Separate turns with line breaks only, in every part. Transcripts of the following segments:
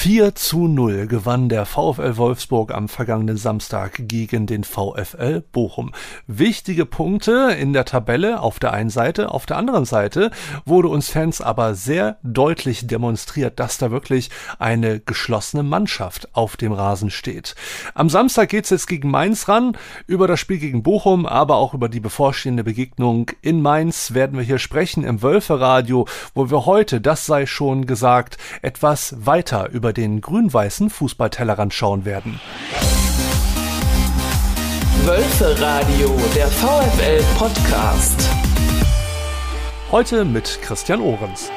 4 zu 0 gewann der VfL Wolfsburg am vergangenen Samstag gegen den VfL Bochum. Wichtige Punkte in der Tabelle auf der einen Seite, auf der anderen Seite wurde uns Fans aber sehr deutlich demonstriert, dass da wirklich eine geschlossene Mannschaft auf dem Rasen steht. Am Samstag geht's jetzt gegen Mainz ran, über das Spiel gegen Bochum, aber auch über die bevorstehende Begegnung in Mainz werden wir hier sprechen im Wölferadio, wo wir heute, das sei schon gesagt, etwas weiter über den grün-weißen Fußballtellerrand schauen werden.
Wölfe Radio, der VfL Podcast.
Heute mit Christian Ohrens.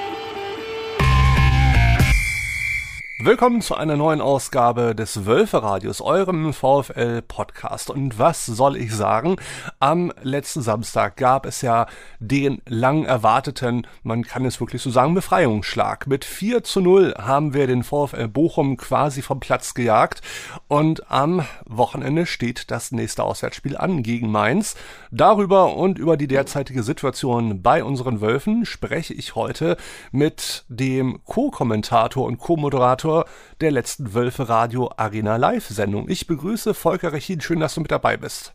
Willkommen zu einer neuen Ausgabe des Wölferadios, eurem VfL-Podcast. Und was soll ich sagen? Am letzten Samstag gab es ja den lang erwarteten, man kann es wirklich so sagen, Befreiungsschlag. Mit 4 zu 0 haben wir den VfL Bochum quasi vom Platz gejagt. Und am Wochenende steht das nächste Auswärtsspiel an gegen Mainz. Darüber und über die derzeitige Situation bei unseren Wölfen spreche ich heute mit dem Co-Kommentator und Co-Moderator Moderator der letzten Wölfe Radio Arena Live Sendung. Ich begrüße Volker Rechin. Schön, dass du mit dabei bist.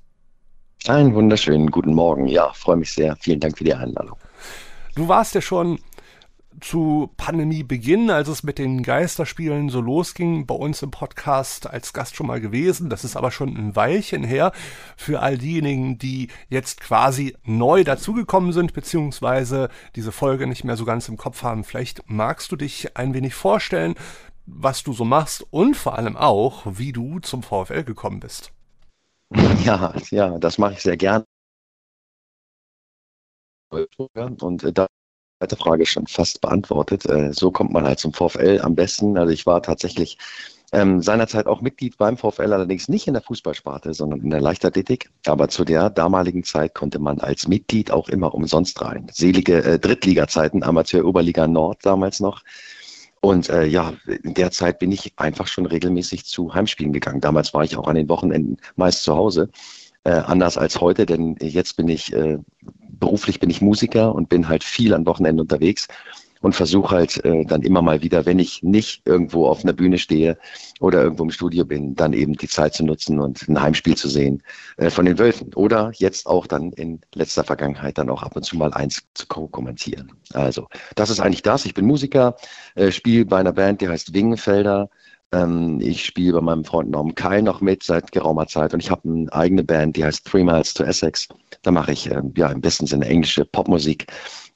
Einen wunderschönen guten Morgen. Ja, freue mich sehr. Vielen Dank für die Einladung.
Du warst ja schon zu Pandemiebeginn, als es mit den Geisterspielen so losging, bei uns im Podcast als Gast schon mal gewesen. Das ist aber schon ein Weilchen her. Für all diejenigen, die jetzt quasi neu dazugekommen sind, beziehungsweise diese Folge nicht mehr so ganz im Kopf haben, vielleicht magst du dich ein wenig vorstellen, was du so machst und vor allem auch, wie du zum VfL gekommen bist.
Ja, ja, das mache ich sehr gern. Und äh, da zweite Frage schon fast beantwortet. Äh, so kommt man halt zum VfL am besten. Also ich war tatsächlich ähm, seinerzeit auch Mitglied beim VfL, allerdings nicht in der Fußballsparte, sondern in der Leichtathletik. Aber zu der damaligen Zeit konnte man als Mitglied auch immer umsonst rein. Selige äh, Drittliga-Zeiten, Amateur-Oberliga Nord damals noch. Und äh, ja, in der Zeit bin ich einfach schon regelmäßig zu Heimspielen gegangen. Damals war ich auch an den Wochenenden meist zu Hause. Äh, anders als heute, denn jetzt bin ich, äh, beruflich bin ich Musiker und bin halt viel an Wochenenden unterwegs und versuche halt äh, dann immer mal wieder, wenn ich nicht irgendwo auf einer Bühne stehe oder irgendwo im Studio bin, dann eben die Zeit zu nutzen und ein Heimspiel zu sehen äh, von den Wölfen. Oder jetzt auch dann in letzter Vergangenheit dann auch ab und zu mal eins zu kommentieren. Also, das ist eigentlich das. Ich bin Musiker, äh, spiele bei einer Band, die heißt Wingenfelder. Ähm, ich spiele bei meinem Freund Norm Kai noch mit seit geraumer Zeit und ich habe eine eigene Band, die heißt Three Miles to Essex. Da mache ich äh, ja im besten Sinne englische Popmusik.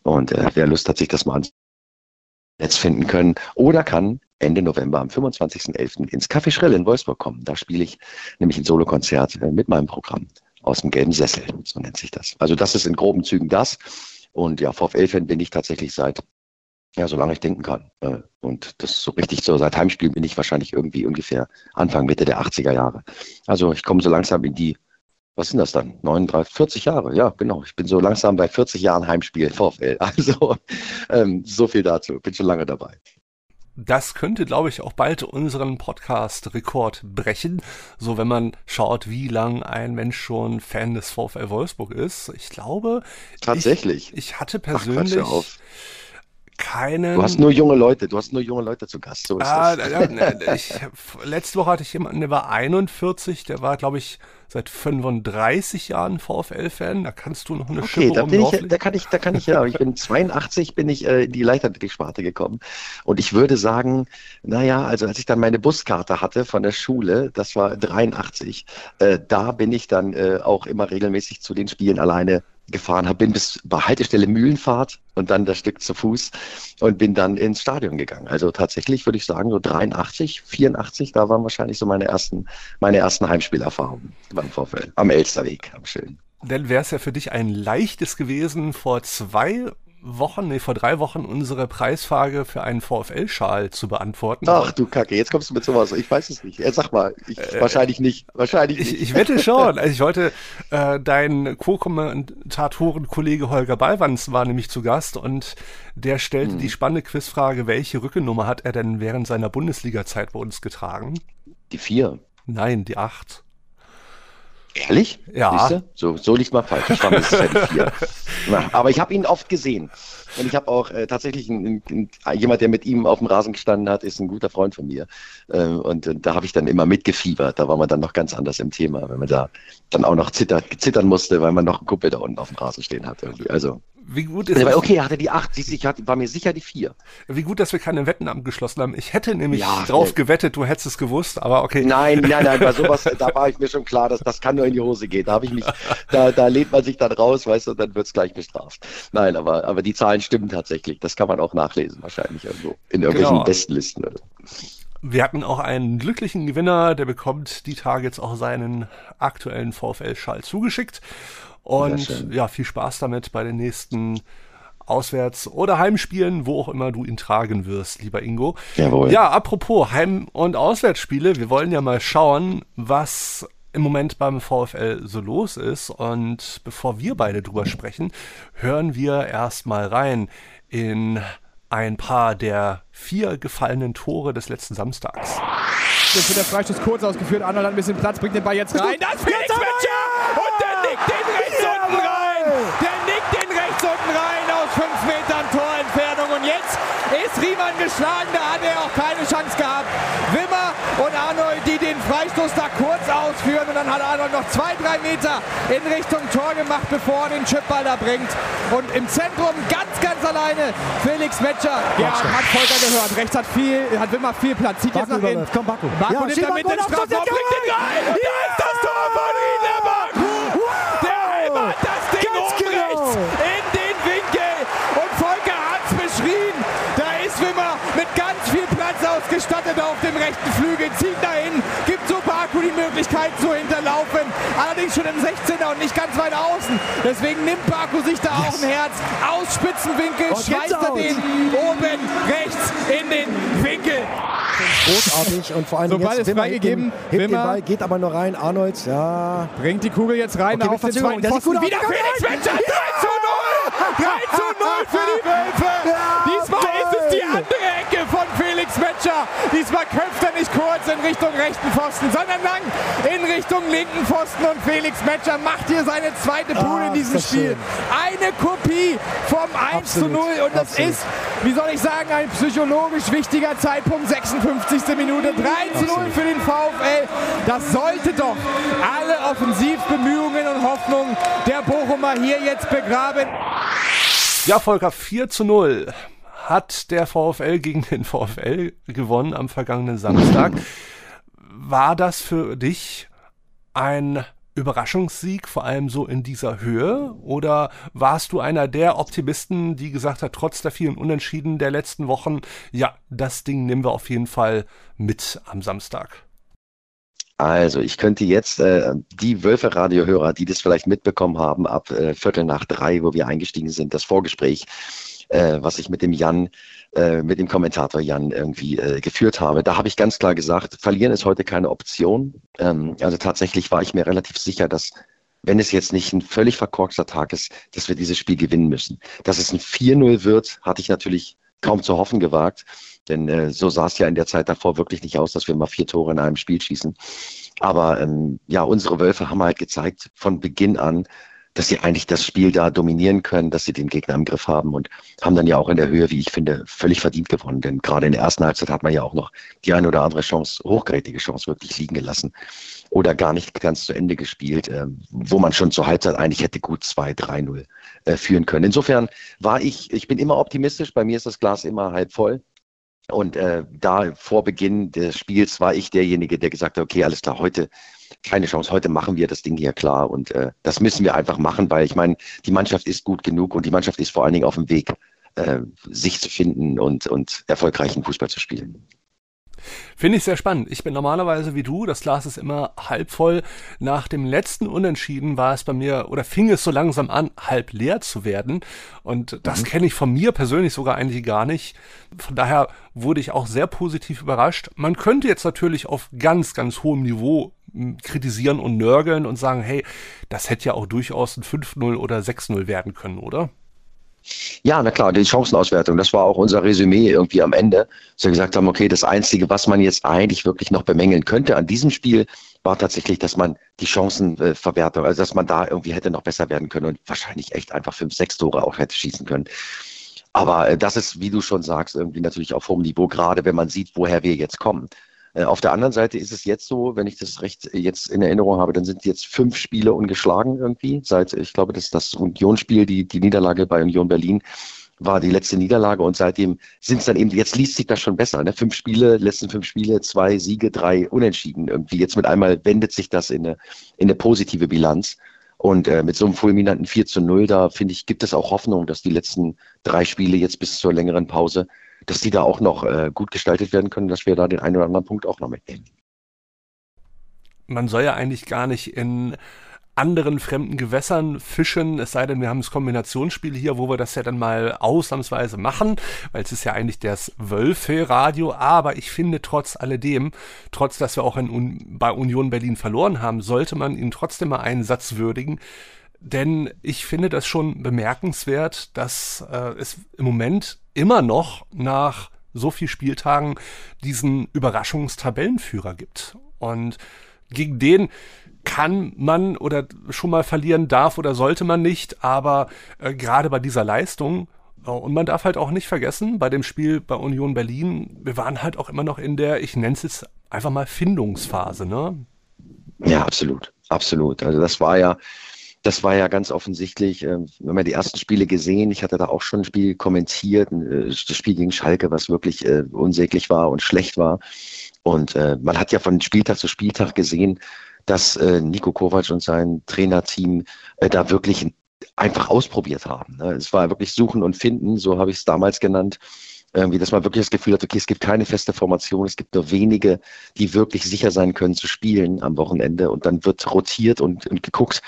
Und äh, wer Lust hat, sich das mal anzusehen, Netz finden können oder kann Ende November am 25.11. ins Café Schrill in Wolfsburg kommen. Da spiele ich nämlich ein Solokonzert äh, mit meinem Programm aus dem gelben Sessel, so nennt sich das. Also das ist in groben Zügen das. Und ja, VfL-Fan bin ich tatsächlich seit, ja, solange ich denken kann. Äh, und das so richtig so, seit Heimspiel bin ich wahrscheinlich irgendwie ungefähr Anfang, Mitte der 80er Jahre. Also ich komme so langsam in die was sind das dann? 39, 40 Jahre, ja, genau. Ich bin so langsam bei 40 Jahren Heimspiel VfL. Also ähm, so viel dazu. Bin schon lange dabei.
Das könnte, glaube ich, auch bald unseren Podcast-Rekord brechen. So, wenn man schaut, wie lang ein Mensch schon Fan des VfL Wolfsburg ist. Ich glaube.
Tatsächlich.
Ich, ich hatte persönlich. Ach, keinen.
Du hast nur junge Leute, du hast nur junge Leute zu Gast. So ist ah, das. Ja,
ne, ich, letzte Woche hatte ich jemanden, der war 41, der war, glaube ich, seit 35 Jahren VfL-Fan. Da kannst du noch eine okay, Schippe
da bin ich, da kann ich, da kann ich ja. Ich bin 82, bin ich äh, in die Leichtathletik-Sparte gekommen. Und ich würde sagen, naja, also als ich dann meine Buskarte hatte von der Schule, das war 83, äh, da bin ich dann äh, auch immer regelmäßig zu den Spielen alleine gefahren habe, bin bis bei Haltestelle Mühlenfahrt und dann das Stück zu Fuß und bin dann ins Stadion gegangen. Also tatsächlich würde ich sagen, so 83, 84, da waren wahrscheinlich so meine ersten, meine ersten Heimspielerfahrungen beim Vorfeld. Am Elsterweg, am schönen.
Dann wäre es ja für dich ein leichtes gewesen, vor zwei Wochen, nee, vor drei Wochen unsere Preisfrage für einen VfL-Schal zu beantworten.
Ach du Kacke, jetzt kommst du mit sowas. Ich weiß es nicht. Sag mal, ich, äh, wahrscheinlich nicht. Wahrscheinlich
nicht. Ich, ich wette schon. Also ich wollte, äh, dein Co-Kommentatoren-Kollege Holger Ballwanz war nämlich zu Gast und der stellte hm. die spannende Quizfrage, welche Rückennummer hat er denn während seiner Bundesliga-Zeit bei uns getragen?
Die vier.
Nein, die acht.
Ehrlich?
Ja.
Siehste? So, so liegt mal falsch. Ich war sicher die vier. Na, aber ich habe ihn oft gesehen. Und ich habe auch äh, tatsächlich ein, ein, ein, jemand, der mit ihm auf dem Rasen gestanden hat, ist ein guter Freund von mir. Äh, und, und da habe ich dann immer mitgefiebert. Da war man dann noch ganz anders im Thema, wenn man da dann auch noch zittert, zittern musste, weil man noch einen Kumpel da unten auf dem Rasen stehen hatte. Also
wie gut ist
aber okay, er hatte die acht, siehst, ich hatte, war mir sicher die vier.
Wie gut, dass wir keine Wetten abgeschlossen haben. Ich hätte nämlich ja, drauf nee. gewettet, du hättest es gewusst, aber okay.
Nein, nein, nein, bei sowas, da war ich mir schon klar, dass das kann nur in die Hose gehen. Da habe ich mich, da, da lehnt man sich dann raus, weißt du, und dann wird's gleich bestraft. Nein, aber, aber die Zahlen stimmen tatsächlich. Das kann man auch nachlesen, wahrscheinlich irgendwo. In irgendwelchen genau. Bestenlisten. Oder?
Wir hatten auch einen glücklichen Gewinner, der bekommt die Tage jetzt auch seinen aktuellen VfL-Schall zugeschickt. Und ja, viel Spaß damit bei den nächsten Auswärts- oder Heimspielen, wo auch immer du ihn tragen wirst, lieber Ingo.
Jawohl.
Ja, apropos Heim- und Auswärtsspiele, wir wollen ja mal schauen, was im Moment beim VfL so los ist. Und bevor wir beide drüber sprechen, hören wir erstmal rein in ein paar der vier gefallenen Tore des letzten Samstags.
Jetzt wird der Freistoß kurz ausgeführt. Arnold hat ein bisschen Platz, bringt den Ball jetzt rein. Das ist Felix Metscher! Und der nickt den rechts unten rein! Der nickt den rechts unten rein aus fünf Metern Torentfernung. Und jetzt ist Riemann geschlagen. Da hat er auch keine Chance gehabt. Wimmer und Arnold, die den Freistoß da kurz ausführen. Und dann hat Arnold noch zwei, drei Meter in Richtung Tor gemacht, bevor er den Chipball da bringt. Und im Zentrum ganz, ganz alleine Felix Metscher. Ja, hat Volker gehört. Rechts hat viel, hat Wimmer viel Platz. Zieht jetzt nach innen.
Komm, Baku.
Baku ja, nimmt damit den Strafraum, bringt den rein. Und da ist das Tor von Riedler Baku. Der hämmert das Ding Ganz oben genau. rechts in den Winkel. Und Volker hat es beschrien. Da ist Wimmer mit ganz viel Platz ausgestattet auf dem rechten Flügel. Zieht dahin, gibt so Baku die Möglichkeit zu hinterlaufen. Allerdings schon im 16er und nicht ganz weit außen. Deswegen nimmt Baku sich da yes. auch ein Herz. Aus Spitzenwinkel oh, schmeißt er den oben rechts in den Winkel.
Großartig und vor allem so,
jetzt ist Wimmer
freigegeben. Hebt Wimmer. den Ball, geht aber noch rein. Arnold, ja.
Bringt die Kugel jetzt rein okay, auf den zweiten Pfosten. Wieder Felix Metscher. 3 zu 0. 3 zu 0 für die Wölfe. Ja, Metscher. Diesmal köpft er nicht kurz in Richtung rechten Pfosten, sondern lang in Richtung linken Pfosten. Und Felix Metscher macht hier seine zweite Bude ah, in diesem Spiel. Schön. Eine Kopie vom 1 Absolut. zu 0. Und das Absolut. ist, wie soll ich sagen, ein psychologisch wichtiger Zeitpunkt. 56. Minute. 3 zu 0 für den VfL. Das sollte doch alle Offensivbemühungen und Hoffnungen der Bochumer hier jetzt begraben.
Ja, Volker, 4 zu 0 hat der VfL gegen den VfL gewonnen am vergangenen Samstag. War das für dich ein Überraschungssieg, vor allem so in dieser Höhe? Oder warst du einer der Optimisten, die gesagt hat, trotz der vielen Unentschieden der letzten Wochen, ja, das Ding nehmen wir auf jeden Fall mit am Samstag?
Also, ich könnte jetzt äh, die Wölfe-Radio-Hörer, die das vielleicht mitbekommen haben, ab äh, Viertel nach drei, wo wir eingestiegen sind, das Vorgespräch, äh, was ich mit dem Jan, äh, mit dem Kommentator Jan irgendwie äh, geführt habe. Da habe ich ganz klar gesagt, verlieren ist heute keine Option. Ähm, also tatsächlich war ich mir relativ sicher, dass wenn es jetzt nicht ein völlig verkorkster Tag ist, dass wir dieses Spiel gewinnen müssen. Dass es ein 4-0 wird, hatte ich natürlich kaum zu hoffen gewagt. Denn äh, so sah es ja in der Zeit davor wirklich nicht aus, dass wir mal vier Tore in einem Spiel schießen. Aber ähm, ja, unsere Wölfe haben halt gezeigt von Beginn an, dass sie eigentlich das Spiel da dominieren können, dass sie den Gegner im Griff haben und haben dann ja auch in der Höhe, wie ich finde, völlig verdient gewonnen. Denn gerade in der ersten Halbzeit hat man ja auch noch die eine oder andere Chance, hochgerätige Chance wirklich liegen gelassen oder gar nicht ganz zu Ende gespielt, äh, wo man schon zur Halbzeit eigentlich hätte gut 2-3-0 äh, führen können. Insofern war ich, ich bin immer optimistisch, bei mir ist das Glas immer halb voll. Und äh, da vor Beginn des Spiels war ich derjenige, der gesagt hat, okay, alles klar, heute keine Chance. Heute machen wir das Ding hier klar und äh, das müssen wir einfach machen, weil ich meine, die Mannschaft ist gut genug und die Mannschaft ist vor allen Dingen auf dem Weg, äh, sich zu finden und, und erfolgreichen Fußball zu spielen.
Finde ich sehr spannend. Ich bin normalerweise wie du, das Glas ist immer halb voll. Nach dem letzten Unentschieden war es bei mir oder fing es so langsam an, halb leer zu werden. Und das mhm. kenne ich von mir persönlich sogar eigentlich gar nicht. Von daher wurde ich auch sehr positiv überrascht. Man könnte jetzt natürlich auf ganz, ganz hohem Niveau hm, kritisieren und nörgeln und sagen, hey, das hätte ja auch durchaus ein 5-0 oder 6-0 werden können, oder?
Ja, na klar, die Chancenauswertung, das war auch unser Resümee irgendwie am Ende, dass wir gesagt haben, okay, das Einzige, was man jetzt eigentlich wirklich noch bemängeln könnte an diesem Spiel, war tatsächlich, dass man die Chancenverwertung, also dass man da irgendwie hätte noch besser werden können und wahrscheinlich echt einfach fünf, sechs Tore auch hätte schießen können. Aber äh, das ist, wie du schon sagst, irgendwie natürlich auf hohem Niveau, gerade wenn man sieht, woher wir jetzt kommen. Äh, auf der anderen Seite ist es jetzt so, wenn ich das recht jetzt in Erinnerung habe, dann sind jetzt fünf Spiele ungeschlagen irgendwie. Seit, ich glaube, das das Union-Spiel, die, die Niederlage bei Union Berlin war die letzte Niederlage und seitdem sind es dann eben, jetzt liest sich das schon besser. Ne? Fünf Spiele, letzten fünf Spiele, zwei Siege, drei Unentschieden irgendwie. Jetzt mit einmal wendet sich das in eine, in eine positive Bilanz. Und äh, mit so einem fulminanten 4 zu 0, da finde ich, gibt es auch Hoffnung, dass die letzten drei Spiele jetzt bis zur längeren Pause dass die da auch noch äh, gut gestaltet werden können, dass wir da den einen oder anderen Punkt auch noch mitnehmen.
Man soll ja eigentlich gar nicht in anderen fremden Gewässern fischen, es sei denn, wir haben das Kombinationsspiel hier, wo wir das ja dann mal ausnahmsweise machen, weil es ist ja eigentlich das Wölfe-Radio, aber ich finde trotz alledem, trotz dass wir auch in, bei Union Berlin verloren haben, sollte man ihn trotzdem mal einen Satz würdigen, denn ich finde das schon bemerkenswert, dass äh, es im Moment immer noch nach so viel Spieltagen diesen Überraschungstabellenführer gibt. Und gegen den kann man oder schon mal verlieren darf oder sollte man nicht, aber äh, gerade bei dieser Leistung äh, und man darf halt auch nicht vergessen, bei dem Spiel bei Union Berlin, wir waren halt auch immer noch in der, ich nenne es jetzt einfach mal Findungsphase, ne?
Ja, absolut, absolut. Also das war ja, das war ja ganz offensichtlich, äh, haben ja die ersten Spiele gesehen. Ich hatte da auch schon ein Spiel kommentiert, äh, das Spiel gegen Schalke, was wirklich äh, unsäglich war und schlecht war. Und äh, man hat ja von Spieltag zu Spieltag gesehen, dass äh, Nico Kovac und sein Trainerteam äh, da wirklich einfach ausprobiert haben. Ne? Es war wirklich Suchen und Finden, so habe ich es damals genannt. Irgendwie, dass man wirklich das Gefühl hat, okay, es gibt keine feste Formation, es gibt nur wenige, die wirklich sicher sein können zu spielen am Wochenende und dann wird rotiert und, und geguckt,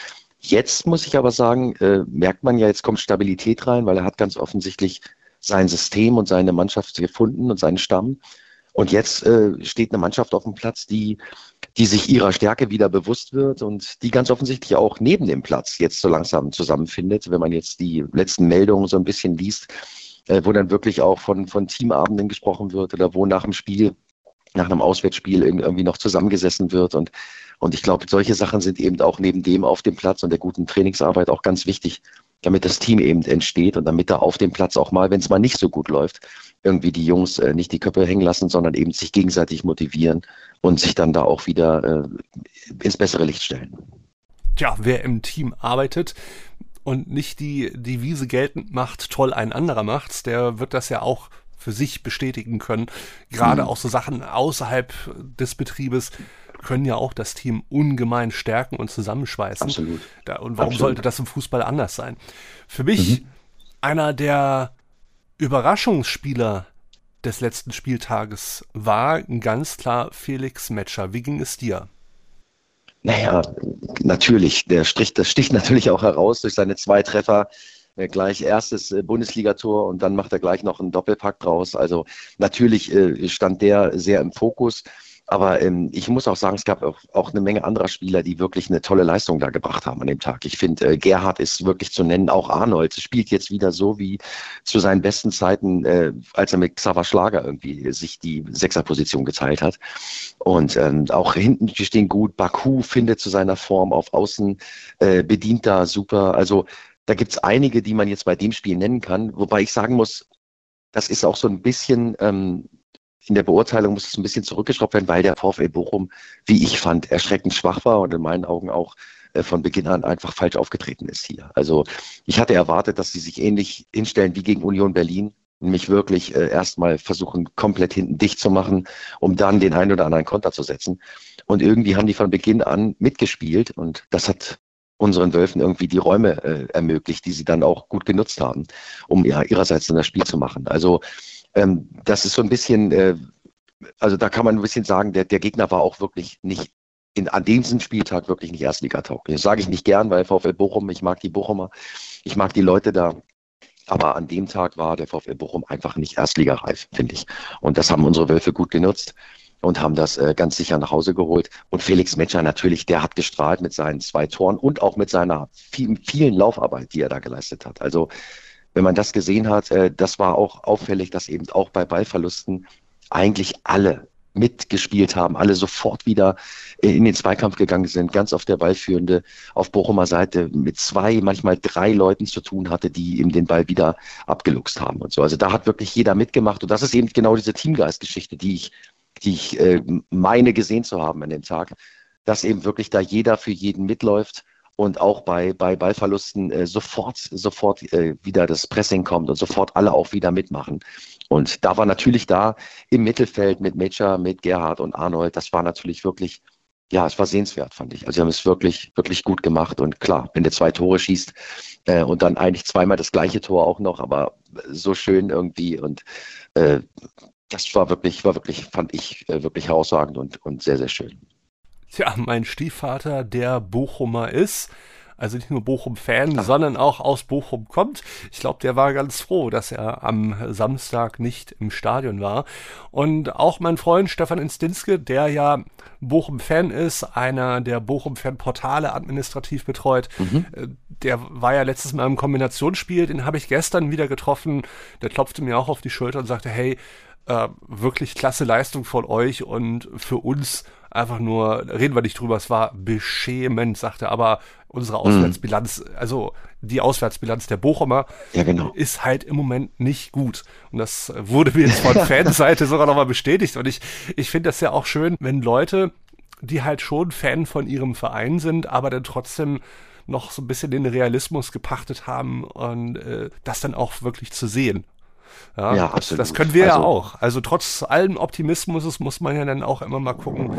Jetzt muss ich aber sagen, äh, merkt man ja, jetzt kommt Stabilität rein, weil er hat ganz offensichtlich sein System und seine Mannschaft gefunden und seinen Stamm. Und jetzt äh, steht eine Mannschaft auf dem Platz, die, die sich ihrer Stärke wieder bewusst wird und die ganz offensichtlich auch neben dem Platz jetzt so langsam zusammenfindet. Wenn man jetzt die letzten Meldungen so ein bisschen liest, äh, wo dann wirklich auch von, von Teamabenden gesprochen wird oder wo nach dem Spiel, nach einem Auswärtsspiel irgendwie noch zusammengesessen wird und und ich glaube, solche Sachen sind eben auch neben dem auf dem Platz und der guten Trainingsarbeit auch ganz wichtig, damit das Team eben entsteht und damit da auf dem Platz auch mal, wenn es mal nicht so gut läuft, irgendwie die Jungs äh, nicht die Köpfe hängen lassen, sondern eben sich gegenseitig motivieren und sich dann da auch wieder äh, ins bessere Licht stellen.
Tja, wer im Team arbeitet, und nicht die Devise geltend macht, toll ein anderer macht's, der wird das ja auch für sich bestätigen können. Gerade mhm. auch so Sachen außerhalb des Betriebes können ja auch das Team ungemein stärken und zusammenschweißen.
Absolut.
Da, und warum Absolut. sollte das im Fußball anders sein? Für mich mhm. einer der Überraschungsspieler des letzten Spieltages war ganz klar Felix Metscher. Wie ging es dir?
Naja, natürlich. Der Strich, das sticht natürlich auch heraus durch seine zwei Treffer. Äh, gleich erstes äh, Bundesligator und dann macht er gleich noch einen Doppelpack draus. Also natürlich äh, stand der sehr im Fokus. Aber ähm, ich muss auch sagen, es gab auch, auch eine Menge anderer Spieler, die wirklich eine tolle Leistung da gebracht haben an dem Tag. Ich finde, äh, Gerhard ist wirklich zu nennen, auch Arnold spielt jetzt wieder so wie zu seinen besten Zeiten, äh, als er mit Xaver Schlager irgendwie sich die Sechserposition geteilt hat. Und ähm, auch hinten stehen gut. Baku findet zu seiner Form auf Außen, äh, bedient da super. Also da gibt's einige, die man jetzt bei dem Spiel nennen kann, wobei ich sagen muss, das ist auch so ein bisschen ähm, in der Beurteilung muss es ein bisschen zurückgeschraubt werden, weil der VfL Bochum, wie ich fand, erschreckend schwach war und in meinen Augen auch äh, von Beginn an einfach falsch aufgetreten ist hier. Also ich hatte erwartet, dass sie sich ähnlich hinstellen wie gegen Union Berlin und mich wirklich äh, erstmal versuchen, komplett hinten dicht zu machen, um dann den einen oder anderen Konter zu setzen. Und irgendwie haben die von Beginn an mitgespielt und das hat unseren Wölfen irgendwie die Räume äh, ermöglicht, die sie dann auch gut genutzt haben, um ja ihrerseits dann das Spiel zu machen. Also ähm, das ist so ein bisschen, äh, also da kann man ein bisschen sagen, der, der Gegner war auch wirklich nicht in, an diesem Spieltag wirklich nicht Erstligatauglich. Das sage ich nicht gern, weil VfL Bochum, ich mag die Bochumer, ich mag die Leute da. Aber an dem Tag war der VfL Bochum einfach nicht erstligareif, finde ich. Und das haben unsere Wölfe gut genutzt und haben das äh, ganz sicher nach Hause geholt. Und Felix Metscher natürlich, der hat gestrahlt mit seinen zwei Toren und auch mit seiner vielen, vielen Laufarbeit, die er da geleistet hat. Also wenn man das gesehen hat, äh, das war auch auffällig, dass eben auch bei Ballverlusten eigentlich alle mitgespielt haben, alle sofort wieder in den Zweikampf gegangen sind, ganz auf der Ballführende auf Bochumer Seite mit zwei, manchmal drei Leuten zu tun hatte, die ihm den Ball wieder abgeluchst haben und so. Also da hat wirklich jeder mitgemacht und das ist eben genau diese Teamgeistgeschichte, die ich, die ich äh, meine gesehen zu haben an dem Tag, dass eben wirklich da jeder für jeden mitläuft und auch bei, bei Ballverlusten äh, sofort, sofort äh, wieder das Pressing kommt und sofort alle auch wieder mitmachen. Und da war natürlich da im Mittelfeld mit Mecha, mit Gerhard und Arnold, das war natürlich wirklich, ja, es war sehenswert, fand ich. Also sie haben es wirklich, wirklich gut gemacht. Und klar, wenn du zwei Tore schießt äh, und dann eigentlich zweimal das gleiche Tor auch noch, aber so schön irgendwie und äh, das war wirklich, war wirklich, fand ich äh, wirklich herausragend und, und sehr, sehr schön.
Tja, mein Stiefvater, der Bochumer ist, also nicht nur Bochum-Fan, sondern auch aus Bochum kommt. Ich glaube, der war ganz froh, dass er am Samstag nicht im Stadion war. Und auch mein Freund Stefan Instinske, der ja Bochum-Fan ist, einer der Bochum-Fan-Portale administrativ betreut, mhm. Äh, der war ja letztes Mal im Kombinationsspiel, den habe ich gestern wieder getroffen. Der klopfte mir auch auf die Schulter und sagte, hey, äh, wirklich klasse Leistung von euch und für uns einfach nur, reden wir nicht drüber, es war beschämend, sagte aber unsere mhm. Auswärtsbilanz, also die Auswärtsbilanz der Bochumer
ja, genau.
ist halt im Moment nicht gut. Und das wurde mir jetzt von Fanseite sogar nochmal bestätigt. Und ich, ich finde das ja auch schön, wenn Leute, die halt schon Fan von ihrem Verein sind, aber dann trotzdem noch so ein bisschen den Realismus gepachtet haben und äh, das dann auch wirklich zu sehen. Ja, ja absolut. Das können wir also, ja auch. Also trotz allem Optimismus muss man ja dann auch immer mal gucken,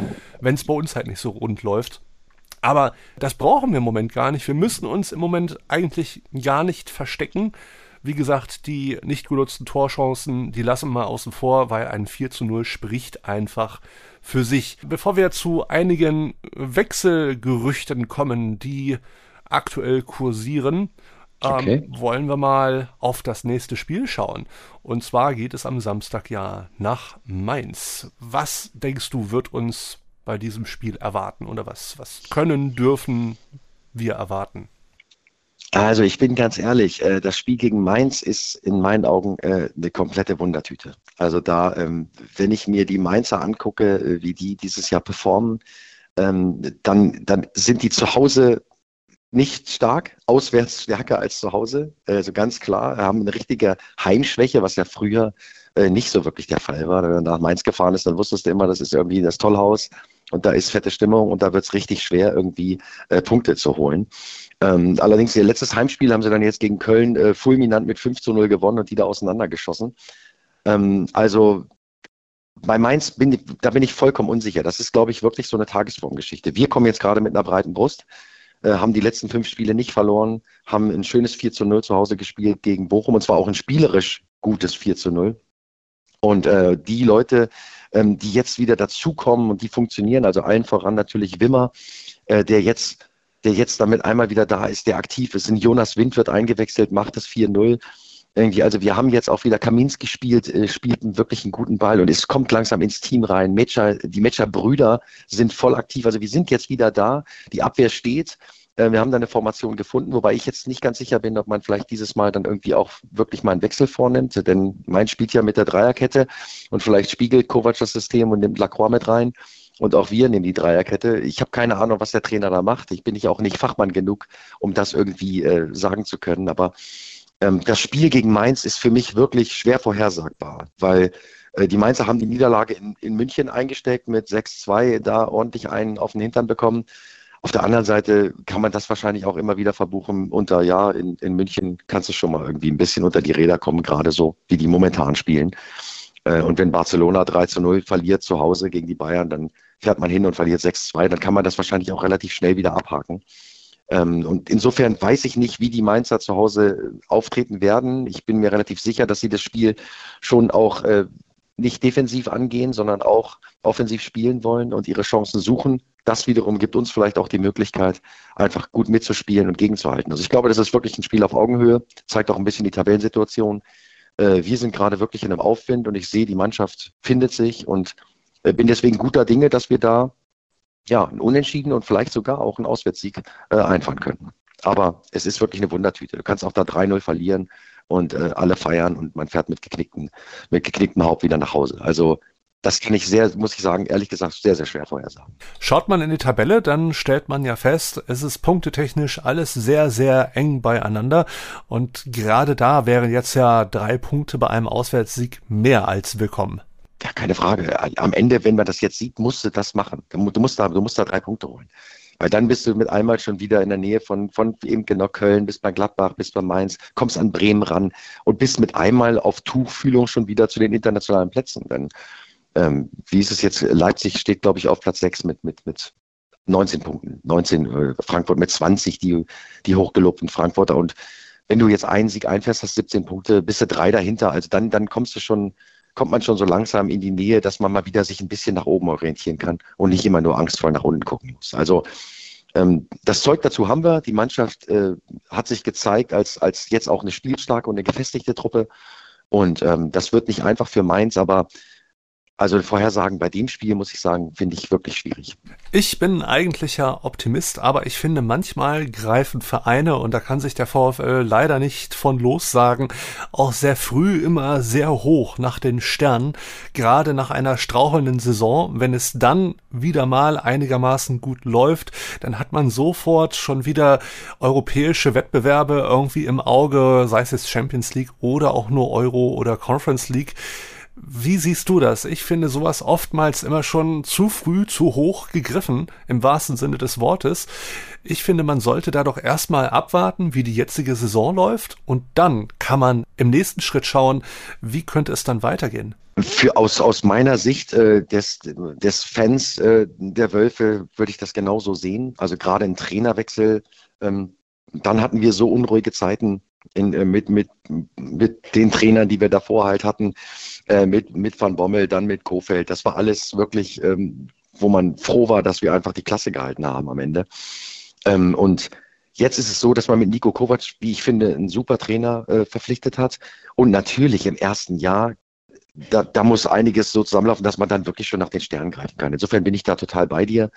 wenn es bei uns halt nicht so rund läuft. Aber das brauchen wir im Moment gar nicht. Wir müssen uns im Moment eigentlich gar nicht verstecken. Wie gesagt, die nicht genutzten Torchancen, die lassen wir außen vor, weil ein 4 zu 0 spricht einfach für sich. Bevor wir zu einigen Wechselgerüchten kommen, die aktuell kursieren, ähm, okay. ähm, wollen wir mal auf das nächste Spiel schauen. Und zwar geht es am Samstag ja nach Mainz. Was denkst du, wird uns bei diesem Spiel erwarten oder was, was können, dürfen wir erwarten?
Also ich bin ganz ehrlich, äh, das Spiel gegen Mainz ist in meinen Augen äh, eine komplette Wundertüte. Also da, ähm, wenn ich mir die Mainzer angucke, äh, wie die dieses Jahr performen, ähm, dann, dann sind die zu Hause nicht stark, auswärts stärker als zu Hause. Also ganz klar, haben eine richtige Heimschwäche, was ja früher nicht so wirklich der Fall war. Wenn man nach Mainz gefahren ist, dann wusstest du immer, das ist irgendwie das Tollhaus und da ist fette Stimmung und da wird es richtig schwer, irgendwie äh, Punkte zu holen. Ähm, allerdings ihr letztes Heimspiel haben sie dann jetzt gegen Köln äh, fulminant mit 5 zu 0 gewonnen und die da auseinandergeschossen. Ähm, also bei Mainz bin ich, da bin ich vollkommen unsicher. Das ist, glaube ich, wirklich so eine Tagesformgeschichte. Wir kommen jetzt gerade mit einer breiten Brust. Äh, haben die letzten fünf Spiele nicht verloren, haben ein schönes 4 zu 0 zu Hause gespielt gegen Bochum und zwar auch ein spielerisch gutes 4 zu 0. Und äh, die Leute, ähm, die jetzt wieder dazukommen und die funktionieren, also allen voran natürlich Wimmer, äh, der jetzt der jetzt damit einmal wieder da ist, der aktiv ist. In Jonas Wind wird eingewechselt, macht das 4-0 irgendwie, also wir haben jetzt auch wieder Kaminski spielt, äh, spielt einen wirklich einen guten Ball und es kommt langsam ins Team rein. Metscher, die Metscher-Brüder sind voll aktiv. Also wir sind jetzt wieder da. Die Abwehr steht. Äh, wir haben da eine Formation gefunden, wobei ich jetzt nicht ganz sicher bin, ob man vielleicht dieses Mal dann irgendwie auch wirklich mal einen Wechsel vornimmt, denn mein spielt ja mit der Dreierkette und vielleicht spiegelt Kovac das System und nimmt Lacroix mit rein. Und auch wir nehmen die Dreierkette. Ich habe keine Ahnung, was der Trainer da macht. Ich bin nicht auch nicht Fachmann genug, um das irgendwie äh, sagen zu können. Aber ähm, das Spiel gegen Mainz ist für mich wirklich schwer vorhersagbar, weil äh, die Mainzer haben die Niederlage in, in München eingesteckt mit 6-2, da ordentlich einen auf den Hintern bekommen. Auf der anderen Seite kann man das wahrscheinlich auch immer wieder verbuchen unter, ja, in, in München kannst du schon mal irgendwie ein bisschen unter die Räder kommen, gerade so, wie die momentan spielen. Äh, und wenn Barcelona 3 zu 0 verliert zu Hause gegen die Bayern, dann fährt man hin und verliert 6-2, dann kann man das wahrscheinlich auch relativ schnell wieder abhaken. Ähm, und insofern weiß ich nicht, wie die Mainzer zu Hause äh, auftreten werden. Ich bin mir relativ sicher, dass sie das Spiel schon auch äh, nicht defensiv angehen, sondern auch offensiv spielen wollen und ihre Chancen suchen. Das wiederum gibt uns vielleicht auch die Möglichkeit, einfach gut mitzuspielen und gegenzuhalten. Also ich glaube, das ist wirklich ein Spiel auf Augenhöhe, zeigt auch ein bisschen die Tabellensituation. Äh, wir sind gerade wirklich in einem Aufwind und ich sehe, die Mannschaft findet sich und äh, bin deswegen guter Dinge, dass wir da ja, einen Unentschieden und vielleicht sogar auch einen Auswärtssieg äh, einfahren könnten. Aber es ist wirklich eine Wundertüte. Du kannst auch da 3-0 verlieren und alle feiern und man fährt mit geknicktem, mit geknicktem Haupt wieder nach Hause. Also das kann ich sehr, muss ich sagen, ehrlich gesagt, sehr, sehr schwer vorhersagen.
Schaut man in die Tabelle, dann stellt man ja fest, es ist punktetechnisch alles sehr, sehr eng beieinander. Und gerade da wären jetzt ja drei Punkte bei einem Auswärtssieg mehr als willkommen.
Ja, keine Frage. Am Ende, wenn man das jetzt sieht, musst du das machen. Du musst da, du musst da drei Punkte holen. Weil dann bist du mit einmal schon wieder in der Nähe von, von eben genau Köln, bist bei Gladbach, bist bei Mainz, kommst an Bremen ran und bist mit einmal auf Tuchfühlung schon wieder zu den internationalen Plätzen. Dann ähm, wie ist es jetzt? Leipzig steht, glaube ich, auf Platz 6 mit, mit, mit 19 Punkten. 19, äh, Frankfurt mit 20, die, die hochgelobten Frankfurter. Und wenn du jetzt einen Sieg einfährst, hast 17 Punkte, bist du drei dahinter. Also dann, dann kommst du schon, kommt man schon so langsam in die Nähe, dass man mal wieder sich ein bisschen nach oben orientieren kann und nicht immer nur angstvoll nach unten gucken muss. Also ähm, das Zeug dazu haben wir. Die Mannschaft äh, hat sich gezeigt als, als jetzt auch eine spielstarke und eine gefestigte Truppe. Und ähm, das wird nicht einfach für Mainz, aber also Vorhersagen bei dem Spiel, muss ich sagen, finde ich wirklich schwierig.
Ich bin eigentlicher Optimist, aber ich finde, manchmal greifen Vereine, und da kann sich der VfL leider nicht von lossagen, auch sehr früh immer sehr hoch nach den Sternen, gerade nach einer strauchelnden Saison. Wenn es dann wieder mal einigermaßen gut läuft, dann hat man sofort schon wieder europäische Wettbewerbe irgendwie im Auge, sei es jetzt Champions League oder auch nur Euro oder Conference League. Wie siehst du das? Ich finde sowas oftmals immer schon zu früh, zu hoch gegriffen, im wahrsten Sinne des Wortes. Ich finde, man sollte da doch erstmal abwarten, wie die jetzige Saison läuft und dann kann man im nächsten Schritt schauen, wie könnte es dann weitergehen.
Für, aus, aus meiner Sicht äh, des, des Fans äh, der Wölfe würde ich das genauso sehen. Also gerade ein Trainerwechsel, ähm, dann hatten wir so unruhige Zeiten in, äh, mit, mit, mit den Trainern, die wir davor halt hatten äh, mit, mit Van Bommel, dann mit Kofeld. Das war alles wirklich, ähm, wo man froh war, dass wir einfach die Klasse gehalten haben am Ende. Ähm, und Jetzt ist es so, dass man mit Nico Kovac, wie ich finde, einen super Trainer äh, verpflichtet hat. Und natürlich im ersten Jahr, da, da muss einiges so zusammenlaufen, dass man dann wirklich schon nach den Sternen greifen kann. Insofern bin ich da total bei dir.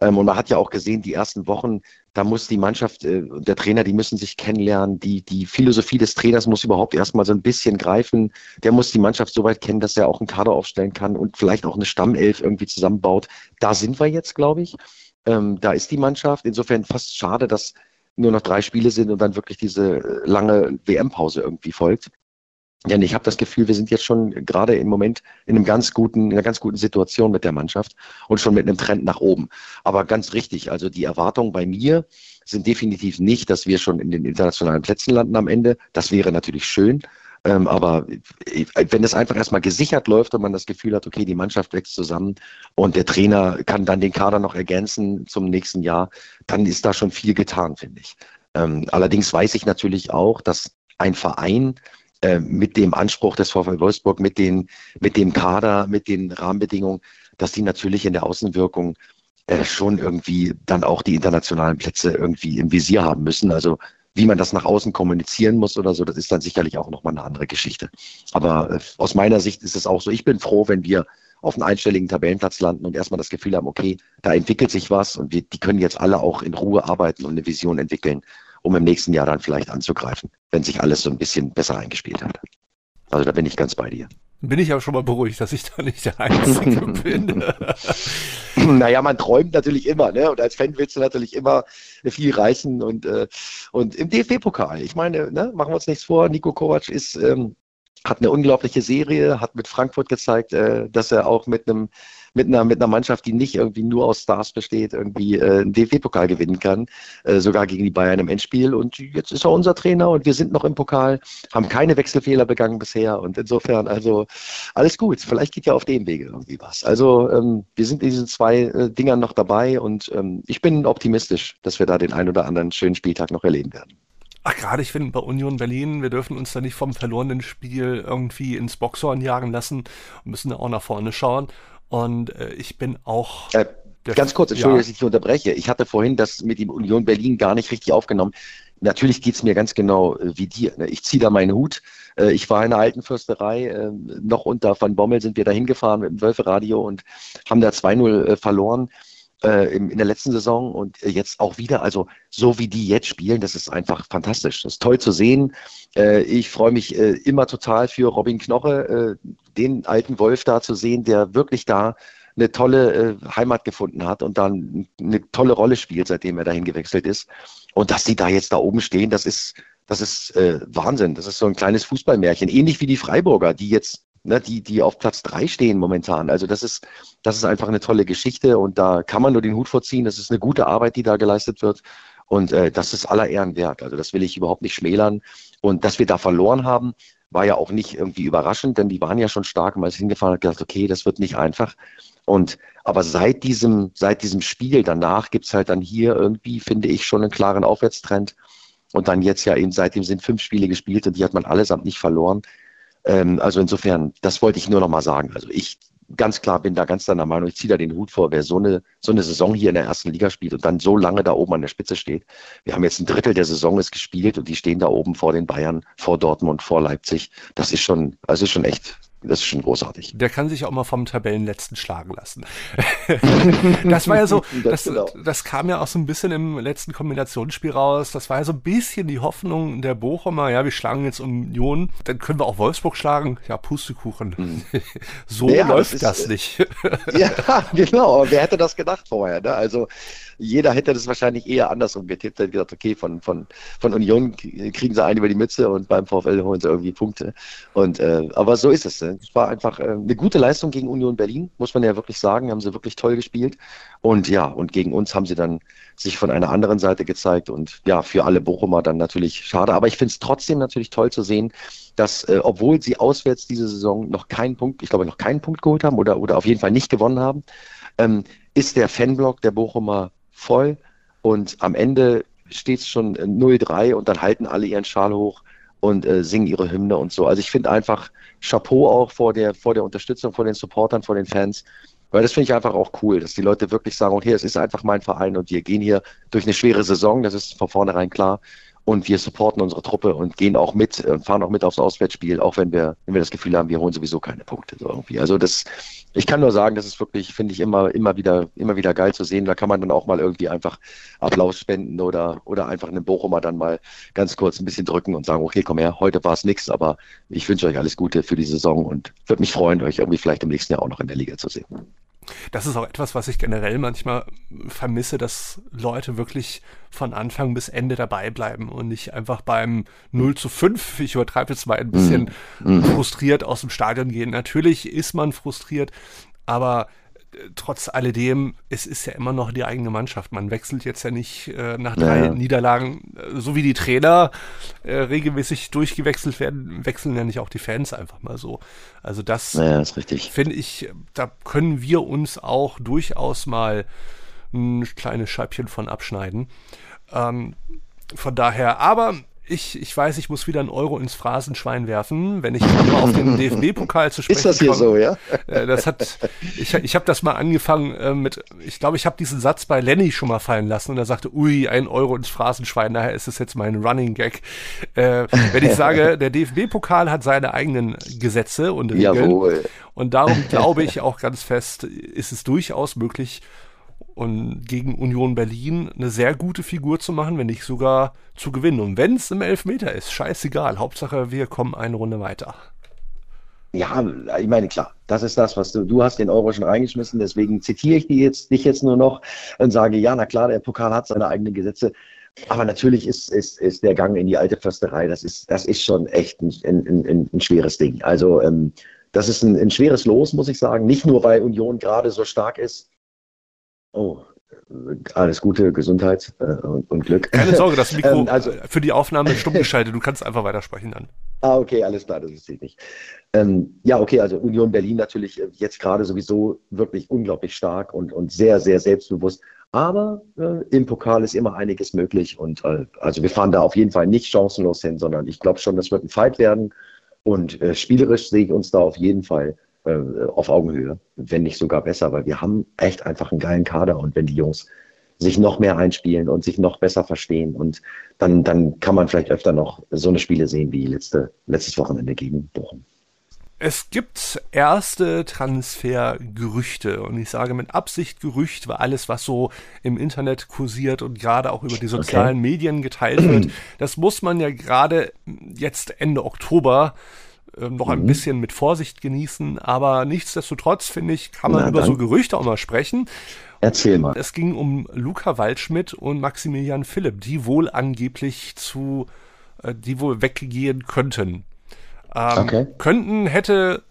Ähm, und man hat ja auch gesehen, die ersten Wochen, da muss die Mannschaft, äh, der Trainer, die müssen sich kennenlernen. Die, die Philosophie des Trainers muss überhaupt erstmal so ein bisschen greifen. Der muss die Mannschaft so weit kennen, dass er auch einen Kader aufstellen kann und vielleicht auch eine Stammelf irgendwie zusammenbaut. Da sind wir jetzt, glaube ich. Ähm, da ist die Mannschaft. Insofern fast schade, dass nur noch drei Spiele sind und dann wirklich diese äh, lange WM-Pause irgendwie folgt. Denn ich habe das Gefühl, wir sind jetzt schon gerade im Moment in einem ganz guten, in einer ganz guten Situation mit der Mannschaft und schon mit einem Trend nach oben. Aber ganz richtig, also die Erwartungen bei mir sind definitiv nicht, dass wir schon in den internationalen Plätzen landen am Ende. Das wäre natürlich schön. Ähm, aber wenn es einfach erstmal gesichert läuft und man das Gefühl hat, okay, die Mannschaft wächst zusammen und der Trainer kann dann den Kader noch ergänzen zum nächsten Jahr, dann ist da schon viel getan, finde ich. Ähm, allerdings weiß ich natürlich auch, dass ein Verein, äh, mit dem Anspruch des VfL Wolfsburg, mit, den, mit dem Kader, mit den Rahmenbedingungen, dass die natürlich in der Außenwirkung äh, schon irgendwie dann auch die internationalen Plätze irgendwie im Visier haben müssen. Also wie man das nach außen kommunizieren muss oder so, das ist dann sicherlich auch nochmal eine andere Geschichte. Aber äh, aus meiner Sicht ist es auch so, ich bin froh, wenn wir auf einen einstelligen Tabellenplatz landen und erstmal das Gefühl haben, okay, da entwickelt sich was und wir, die können jetzt alle auch in Ruhe arbeiten und eine Vision entwickeln um im nächsten Jahr dann vielleicht anzugreifen, wenn sich alles so ein bisschen besser eingespielt hat. Also da bin ich ganz bei dir.
Bin ich aber schon mal beruhigt, dass ich da nicht der Einzige bin.
naja, man träumt natürlich immer, ne? Und als Fan willst du natürlich immer viel reichen und, äh, und im DFB-Pokal. Ich meine, ne, machen wir uns nichts vor, Nico Kovac ist, ähm, hat eine unglaubliche Serie, hat mit Frankfurt gezeigt, äh, dass er auch mit einem mit einer, mit einer Mannschaft, die nicht irgendwie nur aus Stars besteht, irgendwie äh, einen DFB-Pokal gewinnen kann, äh, sogar gegen die Bayern im Endspiel. Und jetzt ist er unser Trainer und wir sind noch im Pokal, haben keine Wechselfehler begangen bisher. Und insofern, also alles gut. Vielleicht geht ja auf dem Wege irgendwie was. Also ähm, wir sind in diesen zwei äh, Dingern noch dabei und ähm, ich bin optimistisch, dass wir da den ein oder anderen schönen Spieltag noch erleben werden.
Ach, gerade ich finde bei Union Berlin, wir dürfen uns da nicht vom verlorenen Spiel irgendwie ins Boxhorn jagen lassen und müssen da auch nach vorne schauen. Und äh, ich bin auch.
Äh, ganz kurz, Entschuldigung, ja. dass ich dich unterbreche. Ich hatte vorhin das mit dem Union Berlin gar nicht richtig aufgenommen. Natürlich geht's mir ganz genau äh, wie dir. Ne? Ich ziehe da meinen Hut. Äh, ich war in der alten Fürsterei, äh, noch unter Van Bommel sind wir da hingefahren mit dem Wölferadio und haben da 2-0 verloren. Äh, in der letzten Saison und jetzt auch wieder. Also so wie die jetzt spielen, das ist einfach fantastisch. Das ist toll zu sehen. Äh, ich freue mich äh, immer total für Robin Knoche, äh, den alten Wolf da zu sehen, der wirklich da eine tolle äh, Heimat gefunden hat und dann eine tolle Rolle spielt, seitdem er dahin gewechselt ist. Und dass die da jetzt da oben stehen, das ist, das ist äh, Wahnsinn. Das ist so ein kleines Fußballmärchen. Ähnlich wie die Freiburger, die jetzt, ne, die, die auf Platz drei stehen momentan. Also das ist, das ist einfach eine tolle Geschichte und da kann man nur den Hut vorziehen. Das ist eine gute Arbeit, die da geleistet wird. Und äh, das ist aller Ehren wert. Also das will ich überhaupt nicht schmälern. Und dass wir da verloren haben, war ja auch nicht irgendwie überraschend, denn die waren ja schon stark und man ist hingefahren hat gedacht, okay, das wird nicht einfach. Und aber seit diesem, seit diesem Spiel danach gibt's halt dann hier irgendwie, finde ich, schon einen klaren Aufwärtstrend. Und dann jetzt ja eben seitdem sind fünf Spiele gespielt und die hat man allesamt nicht verloren. Ähm, also insofern, das wollte ich nur noch mal sagen. Also ich ganz klar bin da ganz deiner Meinung, ich ziehe da den Hut vor, wer so eine, so eine Saison hier in der ersten Liga spielt und dann so lange da oben an der Spitze steht. Wir haben jetzt ein Drittel der Saison ist gespielt und die stehen da oben vor den Bayern, vor Dortmund, vor Leipzig. Das ist schon, also ist schon echt das ist schon großartig.
Der kann sich auch mal vom Tabellenletzten schlagen lassen. das war ja so, das, genau. das, kam ja auch so ein bisschen im letzten Kombinationsspiel raus. Das war ja so ein bisschen die Hoffnung der Bochumer. Ja, wir schlagen jetzt Union, dann können wir auch Wolfsburg schlagen. Ja, Pustekuchen. Mhm. so ja, läuft das, ist, das nicht.
ja, genau. Wer hätte das gedacht vorher? Ne? Also jeder hätte das wahrscheinlich eher andersrum getippt, hätte gesagt, okay, von, von, von Union kriegen sie einen über die Mütze und beim VfL holen sie irgendwie Punkte. Und äh, aber so ist es. Ne? Es war einfach äh, eine gute Leistung gegen Union Berlin, muss man ja wirklich sagen. Haben sie wirklich toll gespielt. Und ja, und gegen uns haben sie dann sich von einer anderen Seite gezeigt. Und ja, für alle Bochumer dann natürlich schade. Aber ich finde es trotzdem natürlich toll zu sehen, dass, äh, obwohl sie auswärts diese Saison noch keinen Punkt, ich glaube, noch keinen Punkt geholt haben oder, oder auf jeden Fall nicht gewonnen haben, ähm, ist der Fanblock der Bochumer voll und am Ende steht es schon 0-3 und dann halten alle ihren Schal hoch und äh, singen ihre Hymne und so. Also ich finde einfach Chapeau auch vor der, vor der Unterstützung, vor den Supportern, vor den Fans. Weil das finde ich einfach auch cool, dass die Leute wirklich sagen, okay, es ist einfach mein Verein und wir gehen hier durch eine schwere Saison, das ist von vornherein klar und wir supporten unsere Truppe und gehen auch mit und fahren auch mit aufs Auswärtsspiel, auch wenn wir, wenn wir das Gefühl haben, wir holen sowieso keine Punkte so irgendwie. Also das, ich kann nur sagen, das ist wirklich, finde ich, immer, immer wieder, immer wieder geil zu sehen. Da kann man dann auch mal irgendwie einfach Applaus spenden oder, oder einfach einen Bochumer dann mal ganz kurz ein bisschen drücken und sagen, okay, komm her, heute war es nichts, aber ich wünsche euch alles Gute für die Saison und würde mich freuen, euch irgendwie vielleicht im nächsten Jahr auch noch in der Liga zu sehen.
Das ist auch etwas, was ich generell manchmal vermisse, dass Leute wirklich von Anfang bis Ende dabei bleiben und nicht einfach beim 0 zu 5, ich übertreibe jetzt mal ein bisschen, mm. frustriert aus dem Stadion gehen. Natürlich ist man frustriert, aber trotz alledem, es ist ja immer noch die eigene Mannschaft. Man wechselt jetzt ja nicht äh, nach drei ja. Niederlagen, äh, so wie die Trainer äh, regelmäßig durchgewechselt werden, wechseln ja nicht auch die Fans einfach mal so. Also das,
ja, ist richtig.
finde ich, da können wir uns auch durchaus mal ein kleines Scheibchen von abschneiden. Ähm, von daher, aber ich, ich weiß, ich muss wieder einen Euro ins Phrasenschwein werfen, wenn ich mal auf den DFB-Pokal zu sprechen
Ist das hier komme. so, ja?
Äh, das hat, ich, ich habe das mal angefangen äh, mit, ich glaube, ich habe diesen Satz bei Lenny schon mal fallen lassen und er sagte, ui, ein Euro ins Phrasenschwein, daher ist es jetzt mein Running Gag. Äh, wenn ich sage, der DFB-Pokal hat seine eigenen Gesetze und Regeln Jawohl. und darum glaube ich auch ganz fest, ist es durchaus möglich, und gegen Union Berlin eine sehr gute Figur zu machen, wenn nicht sogar zu gewinnen. Und wenn es im Elfmeter ist, scheißegal. Hauptsache, wir kommen eine Runde weiter.
Ja, ich meine, klar, das ist das, was du, du hast den Euro schon reingeschmissen, deswegen zitiere ich die jetzt, dich jetzt nur noch und sage, ja, na klar, der Pokal hat seine eigenen Gesetze. Aber natürlich ist, ist, ist der Gang in die alte Försterei, das ist, das ist schon echt ein, ein, ein, ein schweres Ding. Also, ähm, das ist ein, ein schweres Los, muss ich sagen. Nicht nur, weil Union gerade so stark ist, Oh, alles Gute, Gesundheit äh, und, und, Glück.
Keine Sorge, das Mikro ähm, also, für die Aufnahme stumm geschaltet. Du kannst einfach weitersprechen dann.
Ah, okay, alles klar, das zählt nicht. Ähm, ja, okay, also Union Berlin natürlich äh, jetzt gerade sowieso wirklich unglaublich stark und, und sehr, sehr selbstbewusst. Aber äh, im Pokal ist immer einiges möglich und äh, also wir fahren da auf jeden Fall nicht chancenlos hin, sondern ich glaube schon, das wird ein Fight werden und äh, spielerisch sehe ich uns da auf jeden Fall äh, auf Augenhöhe, wenn nicht sogar besser, weil wir haben echt einfach einen geilen Kader und wenn die Jungs sich noch mehr einspielen und sich noch besser verstehen und dann, dann kann man vielleicht öfter noch so eine Spiele sehen wie letzte, letztes Wochenende gegen Bochum.
Es gibt erste Transfergerüchte und ich sage mit Absicht Gerücht, weil alles, was so im Internet kursiert und gerade auch über die sozialen okay. Medien geteilt wird, das muss man ja gerade jetzt Ende Oktober äh, noch mhm. ein bisschen mit Vorsicht genießen, aber nichtsdestotrotz finde ich, kann man Na, über dann. so Gerüchte auch mal sprechen.
Erzähl mal.
Es ging um Luca Waldschmidt und Maximilian Philipp, die wohl angeblich zu, äh, die wohl weggehen könnten. Ähm, okay. Könnten, hätte,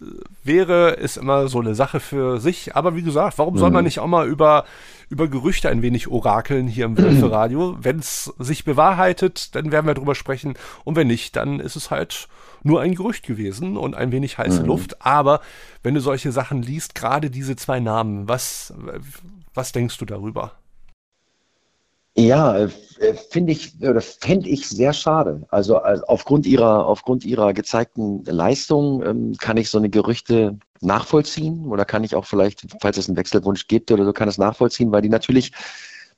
wäre, ist immer so eine Sache für sich. Aber wie gesagt, warum mhm. soll man mhm. nicht auch mal über, über Gerüchte ein wenig orakeln hier im Wölfe-Radio? wenn es sich bewahrheitet, dann werden wir drüber sprechen. Und wenn nicht, dann ist es halt nur ein Gerücht gewesen und ein wenig heiße mhm. Luft. Aber wenn du solche Sachen liest, gerade diese zwei Namen, was, was denkst du darüber?
Ja, äh, äh, finde ich oder fände ich sehr schade. Also, also, aufgrund ihrer aufgrund ihrer gezeigten Leistung ähm, kann ich so eine Gerüchte nachvollziehen oder kann ich auch vielleicht, falls es einen Wechselwunsch gibt oder so, kann es nachvollziehen, weil die natürlich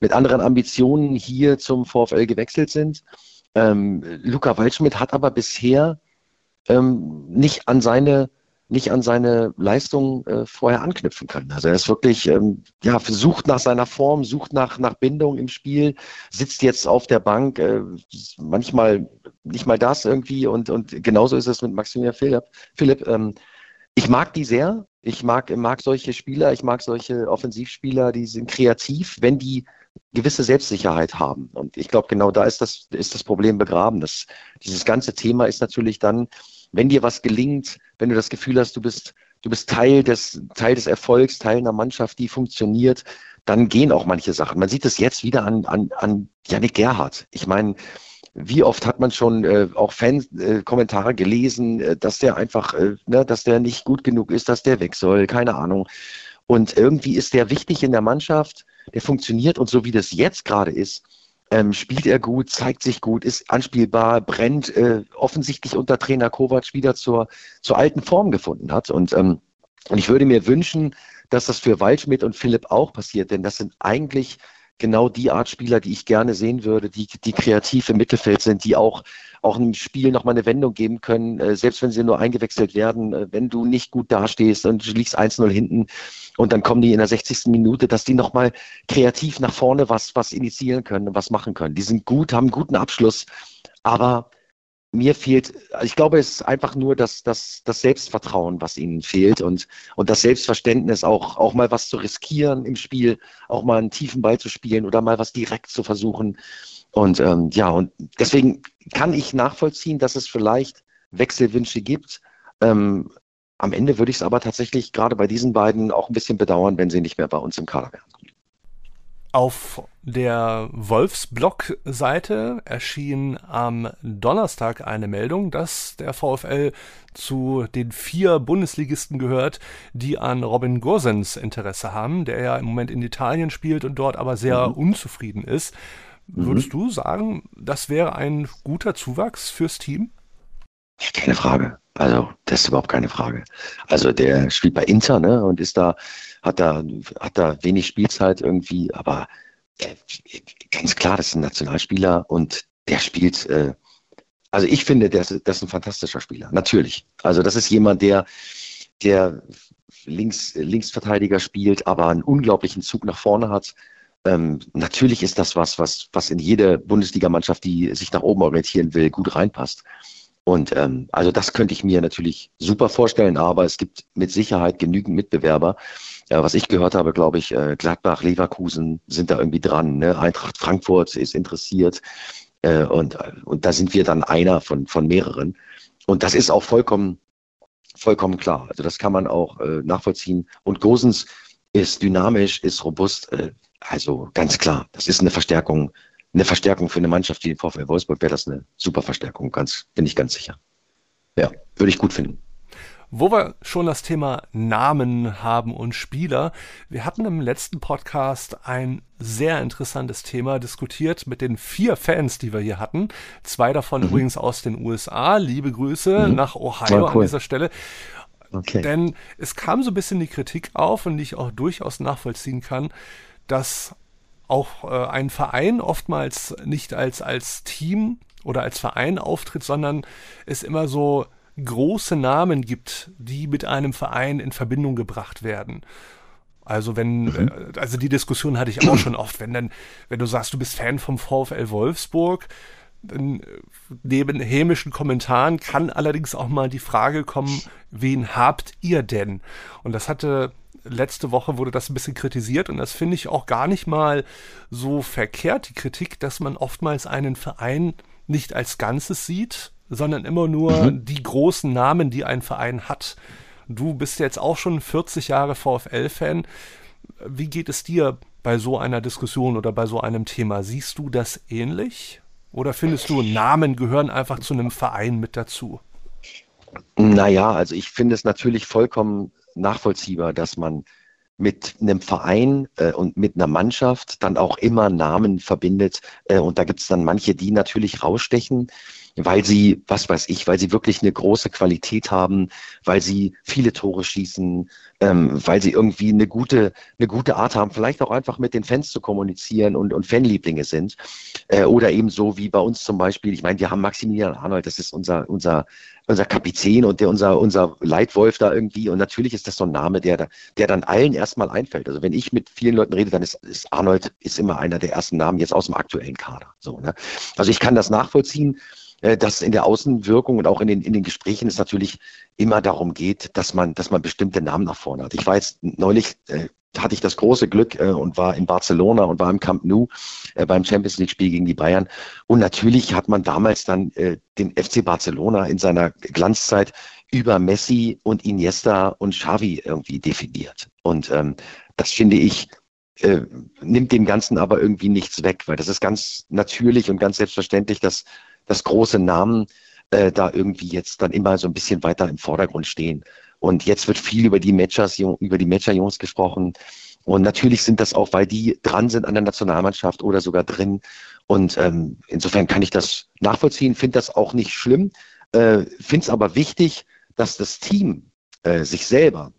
mit anderen Ambitionen hier zum VfL gewechselt sind. Ähm, Luca Waldschmidt hat aber bisher ähm, nicht an seine nicht an seine Leistung äh, vorher anknüpfen können. Also er ist wirklich, ähm, ja, sucht nach seiner Form, sucht nach, nach Bindung im Spiel, sitzt jetzt auf der Bank, äh, manchmal nicht mal das irgendwie und, und genauso ist es mit Maximilian Philipp. Philipp ähm, ich mag die sehr. Ich mag, mag solche Spieler, ich mag solche Offensivspieler, die sind kreativ, wenn die gewisse Selbstsicherheit haben. Und ich glaube, genau da ist das, ist das Problem begraben. Das, dieses ganze Thema ist natürlich dann, wenn dir was gelingt, wenn du das Gefühl hast, du bist, du bist Teil des, Teil des Erfolgs, Teil einer Mannschaft, die funktioniert, dann gehen auch manche Sachen. Man sieht es jetzt wieder an, an, an Janik Gerhardt. Ich meine, wie oft hat man schon äh, auch Fan-Kommentare äh, gelesen, äh, dass der einfach, äh, ne, dass der nicht gut genug ist, dass der weg soll, keine Ahnung. Und irgendwie ist der wichtig in der Mannschaft, der funktioniert und so wie das jetzt gerade ist, ähm, spielt er gut, zeigt sich gut, ist anspielbar, brennt, äh, offensichtlich unter Trainer Kovac wieder zur, zur alten Form gefunden hat. Und, ähm, und ich würde mir wünschen, dass das für Waldschmidt und Philipp auch passiert, denn das sind eigentlich genau die Art Spieler, die ich gerne sehen würde, die, die kreativ im Mittelfeld sind, die auch, auch im Spiel nochmal eine Wendung geben können, äh, selbst wenn sie nur eingewechselt werden, äh, wenn du nicht gut dastehst und du liegst 1-0 hinten, und dann kommen die in der 60. Minute, dass die nochmal kreativ nach vorne was, was initiieren können und was machen können. Die sind gut, haben einen guten Abschluss, aber mir fehlt, ich glaube, es ist einfach nur das, das, das Selbstvertrauen, was ihnen fehlt und, und das Selbstverständnis, auch, auch mal was zu riskieren im Spiel, auch mal einen tiefen Ball zu spielen oder mal was direkt zu versuchen. Und ähm, ja, und deswegen kann ich nachvollziehen, dass es vielleicht Wechselwünsche gibt. Ähm, am Ende würde ich es aber tatsächlich gerade bei diesen beiden auch ein bisschen bedauern, wenn sie nicht mehr bei uns im Kader wären.
Auf der Wolfsblog-Seite erschien am Donnerstag eine Meldung, dass der VfL zu den vier Bundesligisten gehört, die an Robin Gosens Interesse haben, der ja im Moment in Italien spielt und dort aber sehr mhm. unzufrieden ist. Würdest mhm. du sagen, das wäre ein guter Zuwachs fürs Team?
Keine Frage. Also, das ist überhaupt keine Frage. Also, der spielt bei Inter, ne, und ist da, hat da, hat da wenig Spielzeit irgendwie, aber äh, ganz klar, das ist ein Nationalspieler und der spielt, äh, also ich finde, der das ist ein fantastischer Spieler. Natürlich. Also, das ist jemand, der, der links, Linksverteidiger spielt, aber einen unglaublichen Zug nach vorne hat. Ähm, natürlich ist das was, was, was in jede Bundesligamannschaft, die sich nach oben orientieren will, gut reinpasst. Und ähm, also das könnte ich mir natürlich super vorstellen, aber es gibt mit Sicherheit genügend Mitbewerber. Ja, was ich gehört habe, glaube ich, äh, Gladbach, Leverkusen sind da irgendwie dran. Ne? Eintracht Frankfurt ist interessiert. Äh, und, und da sind wir dann einer von, von mehreren. Und das ist auch vollkommen, vollkommen klar. Also das kann man auch äh, nachvollziehen. Und Gosens ist dynamisch, ist robust. Äh, also ganz klar, das ist eine Verstärkung eine Verstärkung für eine Mannschaft wie den VfL Wolfsburg wäre das eine super Verstärkung, ganz, bin ich ganz sicher. Ja, würde ich gut finden.
Wo wir schon das Thema Namen haben und Spieler, wir hatten im letzten Podcast ein sehr interessantes Thema diskutiert mit den vier Fans, die wir hier hatten. Zwei davon mhm. übrigens aus den USA. Liebe Grüße mhm. nach Ohio cool. an dieser Stelle. Okay. Denn es kam so ein bisschen die Kritik auf und die ich auch durchaus nachvollziehen kann, dass auch äh, ein Verein oftmals nicht als, als Team oder als Verein auftritt, sondern es immer so große Namen gibt, die mit einem Verein in Verbindung gebracht werden. Also wenn, mhm. Äh, also die Diskussion hatte ich auch schon oft, wenn dann, wenn du sagst, du bist Fan vom VfL Wolfsburg, dann äh, neben hämischen Kommentaren kann allerdings auch mal die Frage kommen, wen habt ihr denn? Und das hatte letzte Woche wurde das ein bisschen kritisiert und das finde ich auch gar nicht mal so verkehrt, die Kritik, dass man oftmals einen Verein nicht als Ganzes sieht, sondern immer nur mhm. die großen Namen, die ein Verein hat. Du bist jetzt auch schon 40 Jahre VfL-Fan. Wie geht es dir bei so einer Diskussion oder bei so einem Thema? Siehst du das ähnlich? Oder findest du, Namen gehören einfach zu einem Verein mit dazu?
Naja, also ich finde es natürlich vollkommen nachvollziehbar, dass man mit einem Verein äh, und mit einer Mannschaft dann auch immer Namen verbindet. Äh, und da gibt es dann manche, die natürlich rausstechen weil sie, was weiß ich, weil sie wirklich eine große Qualität haben, weil sie viele Tore schießen, ähm, weil sie irgendwie eine gute, eine gute Art haben, vielleicht auch einfach mit den Fans zu kommunizieren und, und Fanlieblinge sind. Äh, oder eben so wie bei uns zum Beispiel, ich meine, wir haben Maximilian Arnold, das ist unser, unser, unser Kapitän und der unser, unser Leitwolf da irgendwie. Und natürlich ist das so ein Name, der, der dann allen erstmal einfällt. Also wenn ich mit vielen Leuten rede, dann ist, ist Arnold ist immer einer der ersten Namen jetzt aus dem aktuellen Kader. So, ne? Also ich kann das nachvollziehen. Äh, dass in der Außenwirkung und auch in den, in den Gesprächen es natürlich immer darum geht, dass man, dass man bestimmte Namen nach vorne hat. Ich war jetzt neulich, äh, hatte ich das große Glück äh, und war in Barcelona und war im Camp Nou äh, beim Champions League Spiel gegen die Bayern. Und natürlich hat man damals dann äh, den FC Barcelona in seiner Glanzzeit über Messi und Iniesta und Xavi irgendwie definiert. Und ähm, das finde ich, äh, nimmt dem Ganzen aber irgendwie nichts weg, weil das ist ganz natürlich und ganz selbstverständlich, dass dass große Namen äh, da irgendwie jetzt dann immer so ein bisschen weiter im Vordergrund stehen. Und jetzt wird viel über die Matchers, über die Matcher-Jungs gesprochen. Und natürlich sind das auch, weil die dran sind an der Nationalmannschaft oder sogar drin. Und ähm, insofern kann ich das nachvollziehen, finde das auch nicht schlimm, äh, finde es aber wichtig, dass das Team äh, sich selber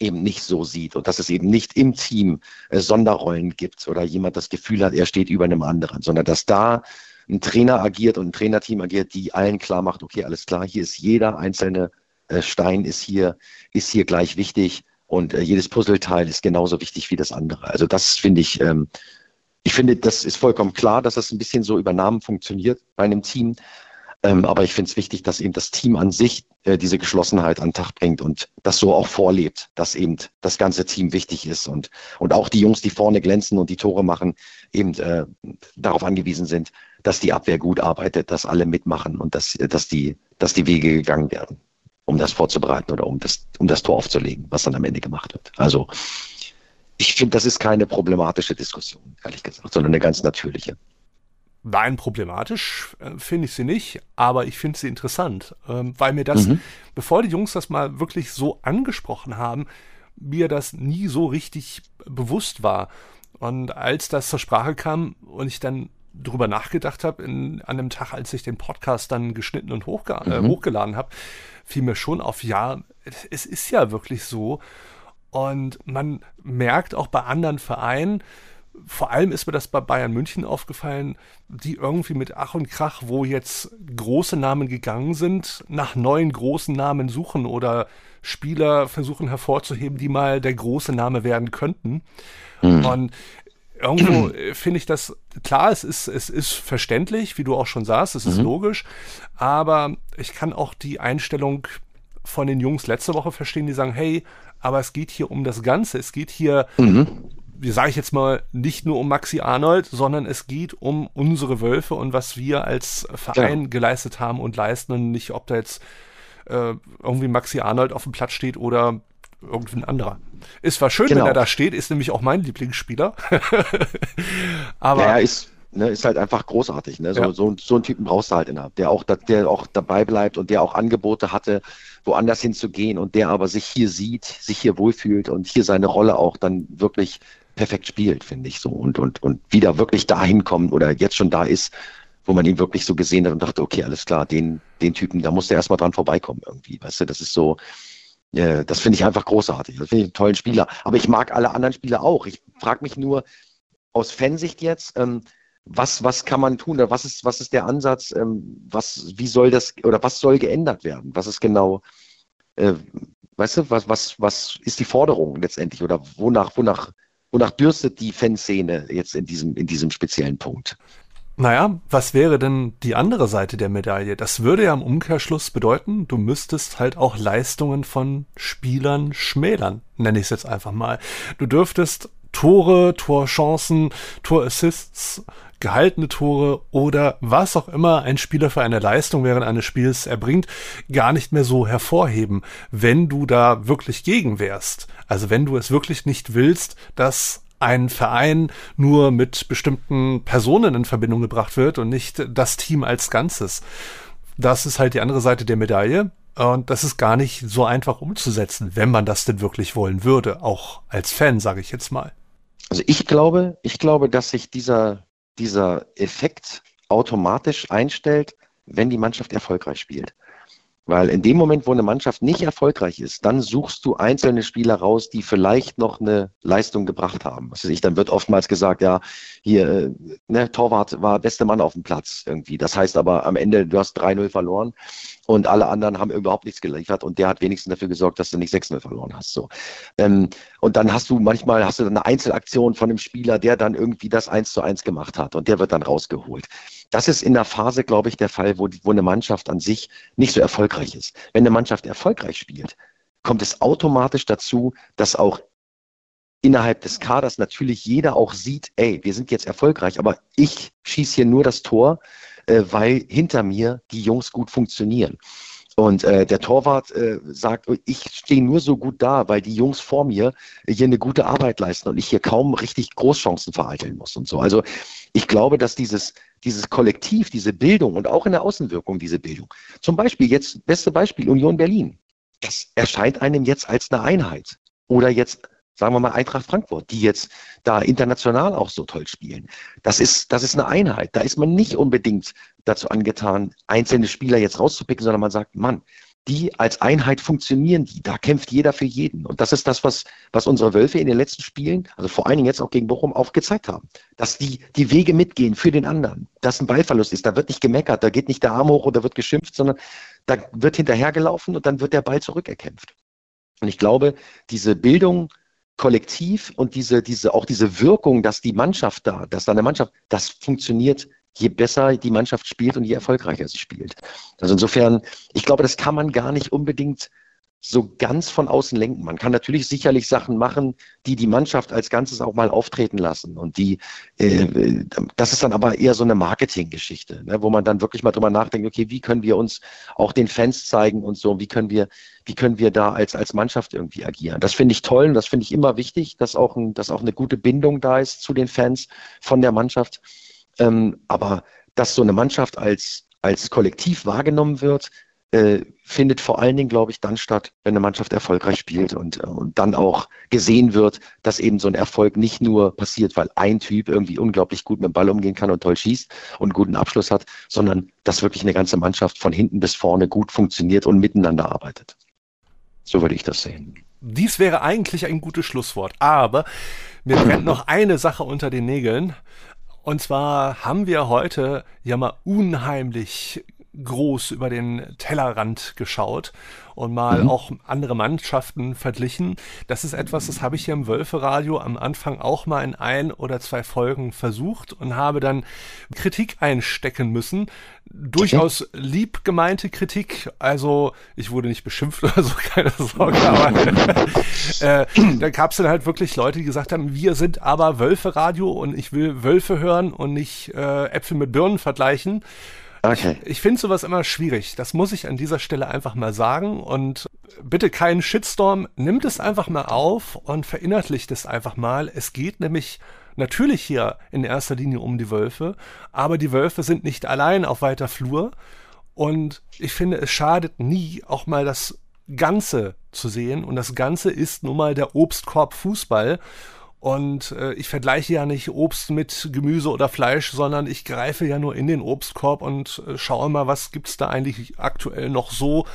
eben nicht so sieht und dass es eben nicht im Team äh, Sonderrollen gibt oder jemand das Gefühl hat, er steht über einem anderen, sondern dass da ein Trainer agiert und ein Trainerteam agiert, die allen klar macht, okay, alles klar, hier ist jeder einzelne äh, Stein ist hier, ist hier gleich wichtig und äh, jedes Puzzleteil ist genauso wichtig wie das andere. Also das finde ich, ähm, ich finde, das ist vollkommen klar, dass das ein bisschen so über Namen funktioniert bei einem Team. Ähm, aber ich finde es wichtig, dass eben das Team an sich äh, diese Geschlossenheit an den Tag bringt und das so auch vorlebt, dass eben das ganze Team wichtig ist und, und auch die Jungs, die vorne glänzen und die Tore machen, eben äh, darauf angewiesen sind, dass die Abwehr gut arbeitet, dass alle mitmachen und dass, dass, die, dass die Wege gegangen werden, um das vorzubereiten oder um das, um das Tor aufzulegen, was dann am Ende gemacht wird. Also ich finde, das ist keine problematische Diskussion, ehrlich gesagt, sondern eine ganz natürliche.
Nein, problematisch äh, finde ich sie nicht, aber ich finde sie interessant, ähm, weil mir das, mhm. bevor die Jungs das mal wirklich so angesprochen haben, mir das nie so richtig bewusst war. Und als das zur Sprache kam und ich dann drüber nachgedacht habe, an einem Tag, als ich den Podcast dann geschnitten und hochge äh, mhm. äh, hochgeladen habe, fiel mir schon auf, ja, es ist ja wirklich so. Und man merkt auch bei anderen Vereinen, vor allem ist mir das bei Bayern München aufgefallen, die irgendwie mit Ach und Krach, wo jetzt große Namen gegangen sind, nach neuen großen Namen suchen oder Spieler versuchen hervorzuheben, die mal der große Name werden könnten. Mhm. Und irgendwo äh, finde ich das, klar, es ist, es ist verständlich, wie du auch schon sagst, es ist mhm. logisch, aber ich kann auch die Einstellung von den Jungs letzte Woche verstehen, die sagen, hey, aber es geht hier um das Ganze, es geht hier, mhm. wie sage ich jetzt mal, nicht nur um Maxi Arnold, sondern es geht um unsere Wölfe und was wir als Verein ja. geleistet haben und leisten und nicht, ob da jetzt äh, irgendwie Maxi Arnold auf dem Platz steht oder irgendein anderer. Ist zwar schön, genau. wenn er da steht, ist nämlich auch mein Lieblingsspieler.
Aber. Ja, ist, ne, ist halt einfach großartig. Ne? So, ja. so, so einen Typen brauchst du halt innerhalb, der auch, der auch dabei bleibt und der auch Angebote hatte, woanders hinzugehen und der aber sich hier sieht, sich hier wohlfühlt und hier seine Rolle auch dann wirklich perfekt spielt, finde ich so. Und, und, und wieder wirklich dahin kommt oder jetzt schon da ist, wo man ihn wirklich so gesehen hat und dachte, okay, alles klar, den, den Typen, da muss der erstmal dran vorbeikommen irgendwie. Weißt du, das ist so, äh, das finde ich einfach großartig. Das finde ich einen tollen Spieler. Aber ich mag alle anderen Spieler auch. Ich frage mich nur aus Fansicht jetzt, ähm, was, was kann man tun was ist, was ist der Ansatz, ähm, was, wie soll das oder was soll geändert werden? Was ist genau, äh, weißt du, was, was, was ist die Forderung letztendlich oder wonach, wonach, wonach dürstet die Fanszene jetzt in diesem, in diesem speziellen Punkt?
Naja, was wäre denn die andere Seite der Medaille? Das würde ja im Umkehrschluss bedeuten, du müsstest halt auch Leistungen von Spielern schmälern, nenne ich es jetzt einfach mal. Du dürftest Tore, Torchancen, Torassists, gehaltene Tore oder was auch immer ein Spieler für eine Leistung während eines Spiels erbringt, gar nicht mehr so hervorheben, wenn du da wirklich gegen wärst. Also wenn du es wirklich nicht willst, dass ein Verein nur mit bestimmten Personen in Verbindung gebracht wird und nicht das Team als Ganzes. Das ist halt die andere Seite der Medaille. Und das ist gar nicht so einfach umzusetzen, wenn man das denn wirklich wollen würde, auch als Fan, sage ich jetzt mal.
Also ich glaube, ich glaube, dass sich dieser, dieser Effekt automatisch einstellt, wenn die Mannschaft erfolgreich spielt. Weil in dem Moment, wo eine Mannschaft nicht erfolgreich ist, dann suchst du einzelne Spieler raus, die vielleicht noch eine Leistung gebracht haben. Was weiß ich, dann wird oftmals gesagt, ja, hier, äh, ne, Torwart war beste Mann auf dem Platz irgendwie. Das heißt aber am Ende, du hast 3-0 verloren und alle anderen haben überhaupt nichts geliefert und der hat wenigstens dafür gesorgt, dass du nicht 6-0 verloren hast. So. Ähm, und dann hast du manchmal hast du eine Einzelaktion von einem Spieler, der dann irgendwie das 1 zu 1 gemacht hat und der wird dann rausgeholt. Das ist in der Phase, glaube ich, der Fall, wo, wo eine Mannschaft an sich nicht so erfolgreich ist. Wenn eine Mannschaft erfolgreich spielt, kommt es automatisch dazu, dass auch innerhalb des Kaders natürlich jeder auch sieht, ey, wir sind jetzt erfolgreich, aber ich schieße hier nur das Tor, äh, weil hinter mir die Jungs gut funktionieren. Und äh, der Torwart äh, sagt, ich stehe nur so gut da, weil die Jungs vor mir hier eine gute Arbeit leisten und ich hier kaum richtig Großchancen vereiteln muss und so. Also ich glaube, dass dieses, dieses Kollektiv, diese Bildung und auch in der Außenwirkung diese Bildung, zum Beispiel jetzt, beste Beispiel, Union Berlin, das erscheint einem jetzt als eine Einheit. Oder jetzt sagen wir mal Eintracht Frankfurt, die jetzt da international auch so toll spielen. Das ist, das ist eine Einheit. Da ist man nicht unbedingt dazu angetan, einzelne Spieler jetzt rauszupicken, sondern man sagt, Mann, die als Einheit funktionieren die. Da kämpft jeder für jeden. Und das ist das, was, was unsere Wölfe in den letzten Spielen, also vor allen Dingen jetzt auch gegen Bochum, auch gezeigt haben. Dass die, die Wege mitgehen für den anderen. Dass ein Ballverlust ist. Da wird nicht gemeckert. Da geht nicht der Arm hoch oder wird geschimpft, sondern da wird hinterhergelaufen und dann wird der Ball zurückerkämpft. Und ich glaube, diese Bildung kollektiv und diese, diese, auch diese Wirkung, dass die Mannschaft da, dass da eine Mannschaft, das funktioniert, je besser die Mannschaft spielt und je erfolgreicher sie spielt. Also insofern, ich glaube, das kann man gar nicht unbedingt so ganz von außen lenken. Man kann natürlich sicherlich Sachen machen, die die Mannschaft als Ganzes auch mal auftreten lassen. Und die, äh, das ist dann aber eher so eine Marketinggeschichte, ne, wo man dann wirklich mal drüber nachdenkt, okay, wie können wir uns auch den Fans zeigen und so, wie können wir, wie können wir da als, als Mannschaft irgendwie agieren. Das finde ich toll und das finde ich immer wichtig, dass auch, ein, dass auch eine gute Bindung da ist zu den Fans von der Mannschaft. Ähm, aber dass so eine Mannschaft als, als Kollektiv wahrgenommen wird, äh, findet vor allen Dingen, glaube ich, dann statt, wenn eine Mannschaft erfolgreich spielt und, äh, und dann auch gesehen wird, dass eben so ein Erfolg nicht nur passiert, weil ein Typ irgendwie unglaublich gut mit dem Ball umgehen kann und toll schießt und einen guten Abschluss hat, sondern dass wirklich eine ganze Mannschaft von hinten bis vorne gut funktioniert und miteinander arbeitet. So würde ich das sehen.
Dies wäre eigentlich ein gutes Schlusswort, aber mir brennt noch eine Sache unter den Nägeln. Und zwar haben wir heute ja mal unheimlich groß über den Tellerrand geschaut und mal mhm. auch andere Mannschaften verglichen. Das ist etwas, das habe ich hier im Wölferadio am Anfang auch mal in ein oder zwei Folgen versucht und habe dann Kritik einstecken müssen. Durchaus lieb gemeinte Kritik. Also ich wurde nicht beschimpft oder so, keine Sorge. Aber äh, da gab es dann halt wirklich Leute, die gesagt haben, wir sind aber Wölferadio und ich will Wölfe hören und nicht äh, Äpfel mit Birnen vergleichen. Okay. Ich, ich finde sowas immer schwierig. Das muss ich an dieser Stelle einfach mal sagen. Und bitte keinen Shitstorm. Nimmt es einfach mal auf und verinnerlicht es einfach mal. Es geht nämlich natürlich hier in erster Linie um die Wölfe, aber die Wölfe sind nicht allein auf weiter Flur. Und ich finde, es schadet nie, auch mal das Ganze zu sehen. Und das Ganze ist nun mal der Obstkorb Fußball. Und äh, ich vergleiche ja nicht Obst mit Gemüse oder Fleisch, sondern ich greife ja nur in den Obstkorb und äh, schaue mal, was gibt's da eigentlich aktuell noch so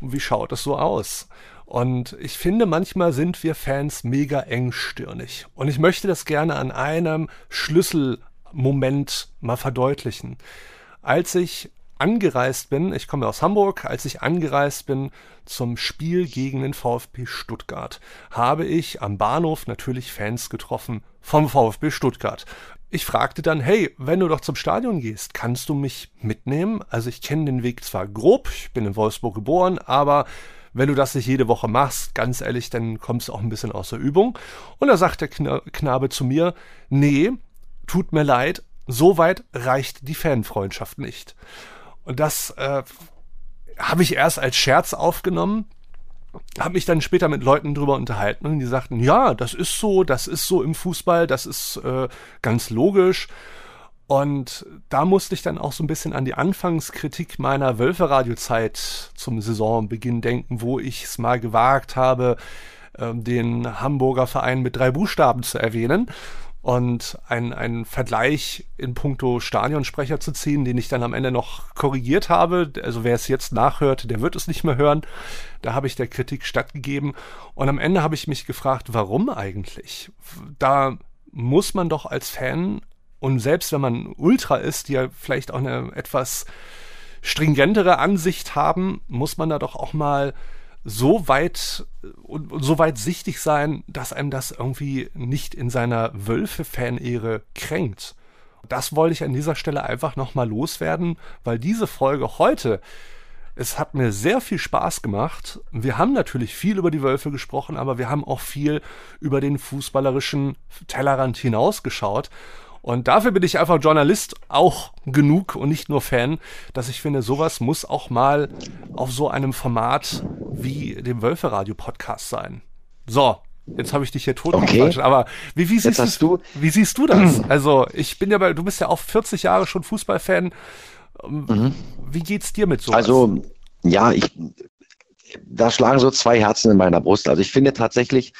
und wie schaut es so aus. Und ich finde, manchmal sind wir Fans mega engstirnig. Und ich möchte das gerne an einem Schlüssel Moment mal verdeutlichen. Als ich angereist bin, ich komme aus Hamburg, als ich angereist bin zum Spiel gegen den VfB Stuttgart, habe ich am Bahnhof natürlich Fans getroffen vom VfB Stuttgart. Ich fragte dann, hey, wenn du doch zum Stadion gehst, kannst du mich mitnehmen? Also ich kenne den Weg zwar grob, ich bin in Wolfsburg geboren, aber wenn du das nicht jede Woche machst, ganz ehrlich, dann kommst du auch ein bisschen außer Übung. Und da sagt der Knabe zu mir, nee, tut mir leid, so weit reicht die Fanfreundschaft nicht. Und das äh, habe ich erst als Scherz aufgenommen, habe mich dann später mit Leuten drüber unterhalten und die sagten, ja, das ist so, das ist so im Fußball, das ist äh, ganz logisch. Und da musste ich dann auch so ein bisschen an die Anfangskritik meiner Wölfe-Radio-Zeit zum Saisonbeginn denken, wo ich es mal gewagt habe, äh, den Hamburger Verein mit drei Buchstaben zu erwähnen und einen Vergleich in puncto Stadionsprecher zu ziehen, den ich dann am Ende noch korrigiert habe. Also wer es jetzt nachhört, der wird es nicht mehr hören. Da habe ich der Kritik stattgegeben und am Ende habe ich mich gefragt, warum eigentlich? Da muss man doch als Fan und selbst wenn man Ultra ist, die ja vielleicht auch eine etwas stringentere Ansicht haben, muss man da doch auch mal so weit so weit sichtig sein, dass einem das irgendwie nicht in seiner Wölfe-Fan-Ehre kränkt. Das wollte ich an dieser Stelle einfach nochmal loswerden, weil diese Folge heute, es hat mir sehr viel Spaß gemacht. Wir haben natürlich viel über die Wölfe gesprochen, aber wir haben auch viel über den fußballerischen Tellerrand hinausgeschaut. Und dafür bin ich einfach Journalist auch genug und nicht nur Fan, dass ich finde, sowas muss auch mal auf so einem Format wie dem Wölferadio-Podcast sein. So, Jetzt habe ich dich hier tot
okay.
aber wie, wie, siehst du, wie siehst du das? Also, ich bin ja bei, du bist ja auch 40 Jahre schon Fußballfan. Ähm, mhm. Wie geht's dir mit sowas?
Also, ja, ich, da schlagen so zwei Herzen in meiner Brust. Also, ich finde tatsächlich,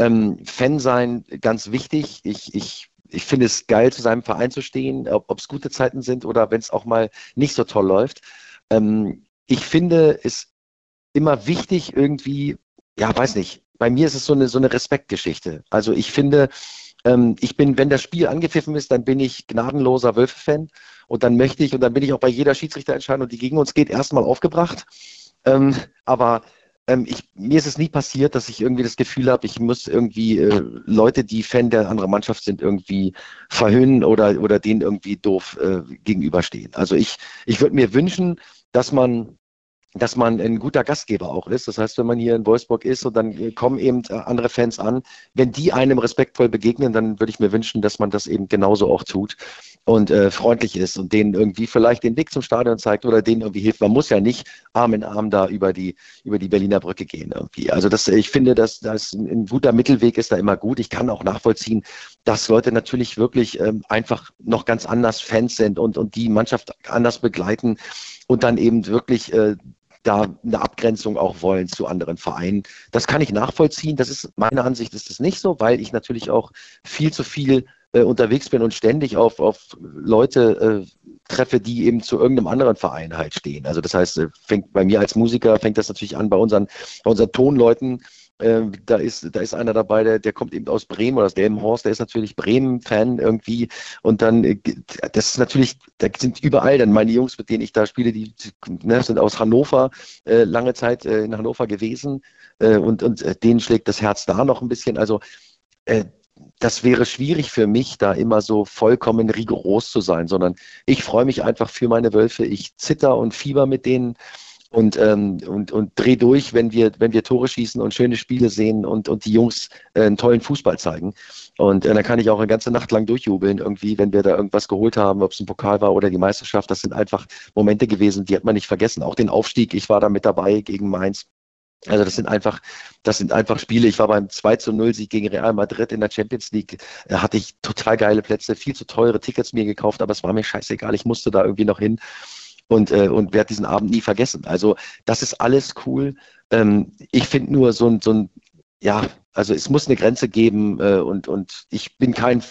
ähm, Fan sein ganz wichtig. Ich, ich ich finde es geil, zu seinem Verein zu stehen, ob es gute Zeiten sind oder wenn es auch mal nicht so toll läuft. Ähm, ich finde es immer wichtig, irgendwie, ja, weiß nicht, bei mir ist es so eine, so eine Respektgeschichte. Also ich finde, ähm, ich bin, wenn das Spiel angepfiffen ist, dann bin ich gnadenloser Wölfe-Fan und dann möchte ich, und dann bin ich auch bei jeder Schiedsrichterentscheidung, die gegen uns geht, erstmal aufgebracht. Ähm, aber ähm, ich, mir ist es nie passiert, dass ich irgendwie das Gefühl habe, ich muss irgendwie äh, Leute, die Fan der anderen Mannschaft sind, irgendwie verhöhnen oder, oder denen irgendwie doof äh, gegenüberstehen. Also ich, ich würde mir wünschen, dass man dass man ein guter Gastgeber auch ist. Das heißt, wenn man hier in Wolfsburg ist und dann kommen eben äh, andere Fans an, wenn die einem respektvoll begegnen, dann würde ich mir wünschen, dass man das eben genauso auch tut und äh, freundlich ist und denen irgendwie vielleicht den Weg zum Stadion zeigt oder denen irgendwie hilft. Man muss ja nicht Arm in Arm da über die, über die Berliner Brücke gehen irgendwie. Also das, ich finde, dass das ein guter Mittelweg ist da immer gut. Ich kann auch nachvollziehen, dass Leute natürlich wirklich ähm, einfach noch ganz anders Fans sind und, und die Mannschaft anders begleiten und dann eben wirklich äh, da eine Abgrenzung auch wollen zu anderen Vereinen. Das kann ich nachvollziehen. Das ist meiner Ansicht ist es nicht so, weil ich natürlich auch viel zu viel äh, unterwegs bin und ständig auf, auf Leute äh, treffe, die eben zu irgendeinem anderen Verein halt stehen. Also das heißt, äh, fängt bei mir als Musiker fängt das natürlich an bei unseren, bei unseren Tonleuten. Äh, da ist, da ist einer dabei, der, der kommt eben aus Bremen oder aus Delmenhorst, der ist natürlich Bremen-Fan irgendwie. Und dann, äh, das ist natürlich, da sind überall dann meine Jungs, mit denen ich da spiele, die ne, sind aus Hannover, äh, lange Zeit äh, in Hannover gewesen. Und und denen schlägt das Herz da noch ein bisschen. Also das wäre schwierig für mich, da immer so vollkommen rigoros zu sein, sondern ich freue mich einfach für meine Wölfe. Ich zitter und fieber mit denen und, ähm, und, und dreh durch, wenn wir, wenn wir Tore schießen und schöne Spiele sehen und, und die Jungs äh, einen tollen Fußball zeigen. Und äh, dann kann ich auch eine ganze Nacht lang durchjubeln, irgendwie, wenn wir da irgendwas geholt haben, ob es ein Pokal war oder die Meisterschaft. Das sind einfach Momente gewesen, die hat man nicht vergessen. Auch den Aufstieg, ich war da mit dabei gegen Mainz. Also das sind einfach, das sind einfach Spiele. Ich war beim 2 zu 0 Sieg gegen Real Madrid in der Champions League. Da hatte ich total geile Plätze, viel zu teure Tickets mir gekauft, aber es war mir scheißegal. Ich musste da irgendwie noch hin und, äh, und werde diesen Abend nie vergessen. Also das ist alles cool. Ähm, ich finde nur so ein, so ein, ja, also es muss eine Grenze geben äh, und, und ich bin kein,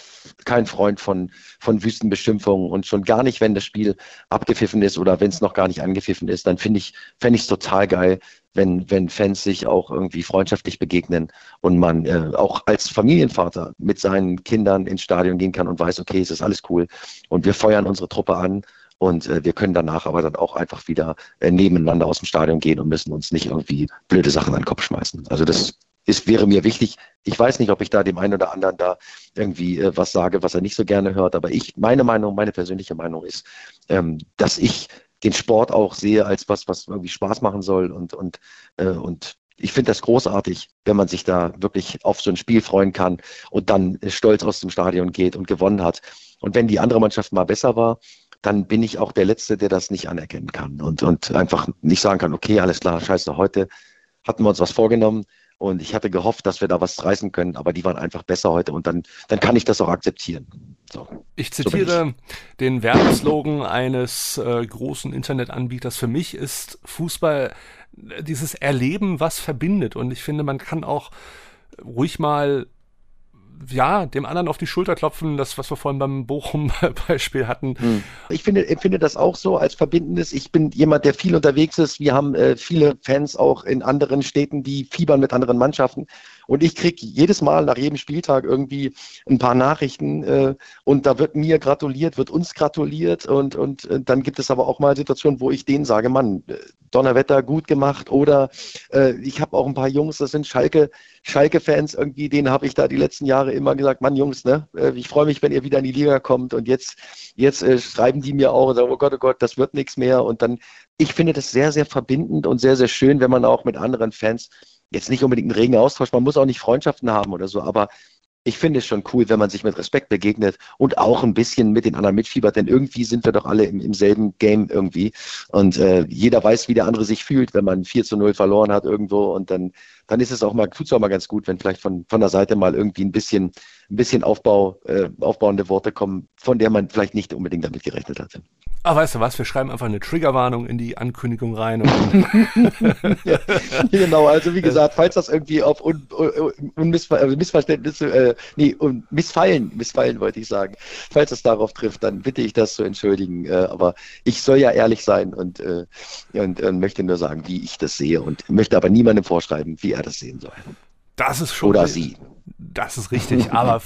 kein Freund von, von Wüstenbeschimpfungen und schon gar nicht, wenn das Spiel abgepfiffen ist oder wenn es noch gar nicht angepfiffen ist, dann finde ich, fände ich es total geil, wenn, wenn Fans sich auch irgendwie freundschaftlich begegnen und man äh, auch als Familienvater mit seinen Kindern ins Stadion gehen kann und weiß, okay, es ist alles cool und wir feuern unsere Truppe an und äh, wir können danach aber dann auch einfach wieder äh, nebeneinander aus dem Stadion gehen und müssen uns nicht irgendwie blöde Sachen an den Kopf schmeißen. Also das ist, wäre mir wichtig. Ich weiß nicht, ob ich da dem einen oder anderen da irgendwie äh, was sage, was er nicht so gerne hört, aber ich, meine Meinung, meine persönliche Meinung ist, ähm, dass ich den Sport auch sehe als was, was irgendwie Spaß machen soll und, und, äh, und ich finde das großartig, wenn man sich da wirklich auf so ein Spiel freuen kann und dann stolz aus dem Stadion geht und gewonnen hat. Und wenn die andere Mannschaft mal besser war, dann bin ich auch der Letzte, der das nicht anerkennen kann und, und einfach nicht sagen kann, okay, alles klar, scheiße, heute hatten wir uns was vorgenommen, und ich hatte gehofft, dass wir da was reißen können, aber die waren einfach besser heute und dann, dann kann ich das auch akzeptieren.
So, ich zitiere so ich. den Werbeslogan eines äh, großen Internetanbieters. Für mich ist Fußball äh, dieses Erleben, was verbindet. Und ich finde, man kann auch ruhig mal ja, dem anderen auf die Schulter klopfen, das, was wir vorhin beim Bochum-Beispiel hatten. Hm.
Ich finde, empfinde das auch so als Verbindendes. Ich bin jemand, der viel unterwegs ist. Wir haben äh, viele Fans auch in anderen Städten, die fiebern mit anderen Mannschaften. Und ich kriege jedes Mal nach jedem Spieltag irgendwie ein paar Nachrichten äh, und da wird mir gratuliert, wird uns gratuliert und, und äh, dann gibt es aber auch mal Situationen, wo ich denen sage, Mann, äh, Donnerwetter gut gemacht oder äh, ich habe auch ein paar Jungs, das sind Schalke, Schalke-Fans irgendwie, denen habe ich da die letzten Jahre immer gesagt, Mann, Jungs, ne, äh, ich freue mich, wenn ihr wieder in die Liga kommt und jetzt, jetzt äh, schreiben die mir auch und sagen, oh Gott, oh Gott, das wird nichts mehr und dann, ich finde das sehr, sehr verbindend und sehr, sehr schön, wenn man auch mit anderen Fans jetzt nicht unbedingt einen regen Austausch, man muss auch nicht Freundschaften haben oder so, aber ich finde es schon cool, wenn man sich mit Respekt begegnet und auch ein bisschen mit den anderen mitfiebert, denn irgendwie sind wir doch alle im, im selben Game irgendwie. Und äh, jeder weiß, wie der andere sich fühlt, wenn man 4 zu 0 verloren hat irgendwo. Und dann, dann ist es auch mal, tut es auch mal ganz gut, wenn vielleicht von, von der Seite mal irgendwie ein bisschen, ein bisschen Aufbau, äh, aufbauende Worte kommen, von der man vielleicht nicht unbedingt damit gerechnet hatte.
Ah, weißt du was, wir schreiben einfach eine Triggerwarnung in die Ankündigung rein.
ja, genau, also wie gesagt, falls das irgendwie auf un, un, also Missverständnisse, äh, nee, un Missfallen, Missfallen wollte ich sagen, falls es darauf trifft, dann bitte ich das zu entschuldigen. Äh, aber ich soll ja ehrlich sein und, äh, und äh, möchte nur sagen, wie ich das sehe und möchte aber niemandem vorschreiben, wie er das sehen soll.
Das ist schon.
Oder sie.
Das ist richtig, aber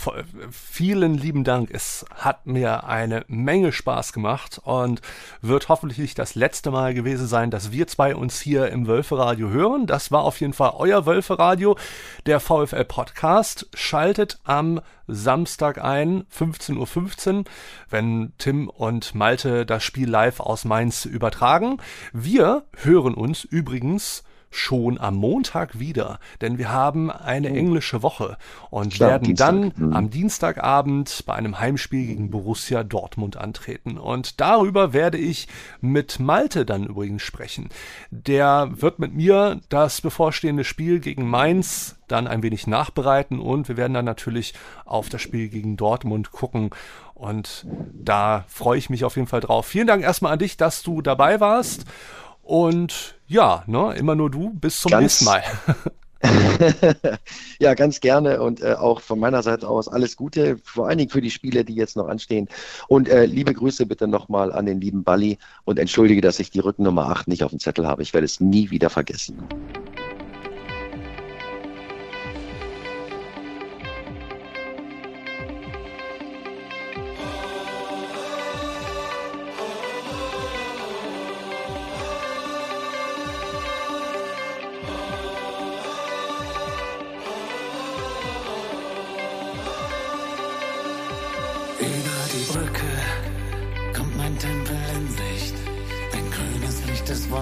vielen lieben Dank. Es hat mir eine Menge Spaß gemacht und wird hoffentlich nicht das letzte Mal gewesen sein, dass wir zwei uns hier im Wölferadio hören. Das war auf jeden Fall euer Wölferadio, der VfL Podcast. Schaltet am Samstag ein, 15.15 Uhr, 15, wenn Tim und Malte das Spiel live aus Mainz übertragen. Wir hören uns übrigens schon am Montag wieder, denn wir haben eine oh. englische Woche und Klar, werden Dienstag. dann mhm. am Dienstagabend bei einem Heimspiel gegen Borussia Dortmund antreten. Und darüber werde ich mit Malte dann übrigens sprechen. Der wird mit mir das bevorstehende Spiel gegen Mainz dann ein wenig nachbereiten und wir werden dann natürlich auf das Spiel gegen Dortmund gucken. Und da freue ich mich auf jeden Fall drauf. Vielen Dank erstmal an dich, dass du dabei warst. Und ja, ne, immer nur du. Bis zum nächsten Mal.
ja, ganz gerne und äh, auch von meiner Seite aus alles Gute, vor allen Dingen für die Spiele, die jetzt noch anstehen. Und äh, liebe Grüße bitte nochmal an den lieben Balli und entschuldige, dass ich die Rückennummer 8 nicht auf dem Zettel habe. Ich werde es nie wieder vergessen.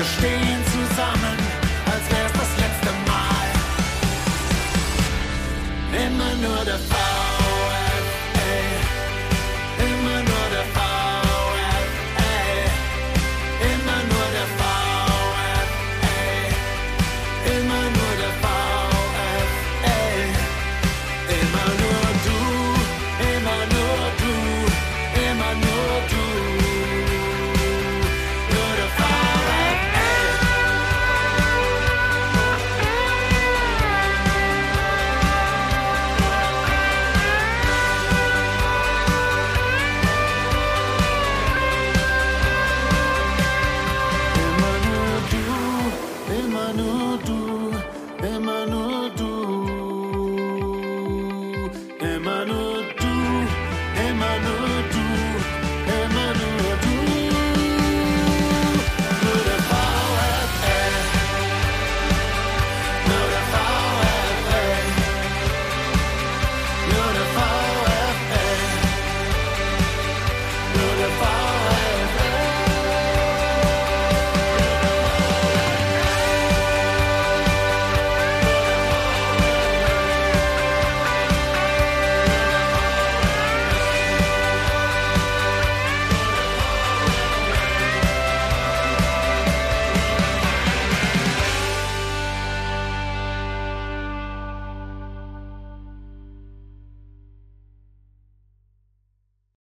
Wir stehen zusammen, als wär's das letzte Mal. Immer nur der Fall.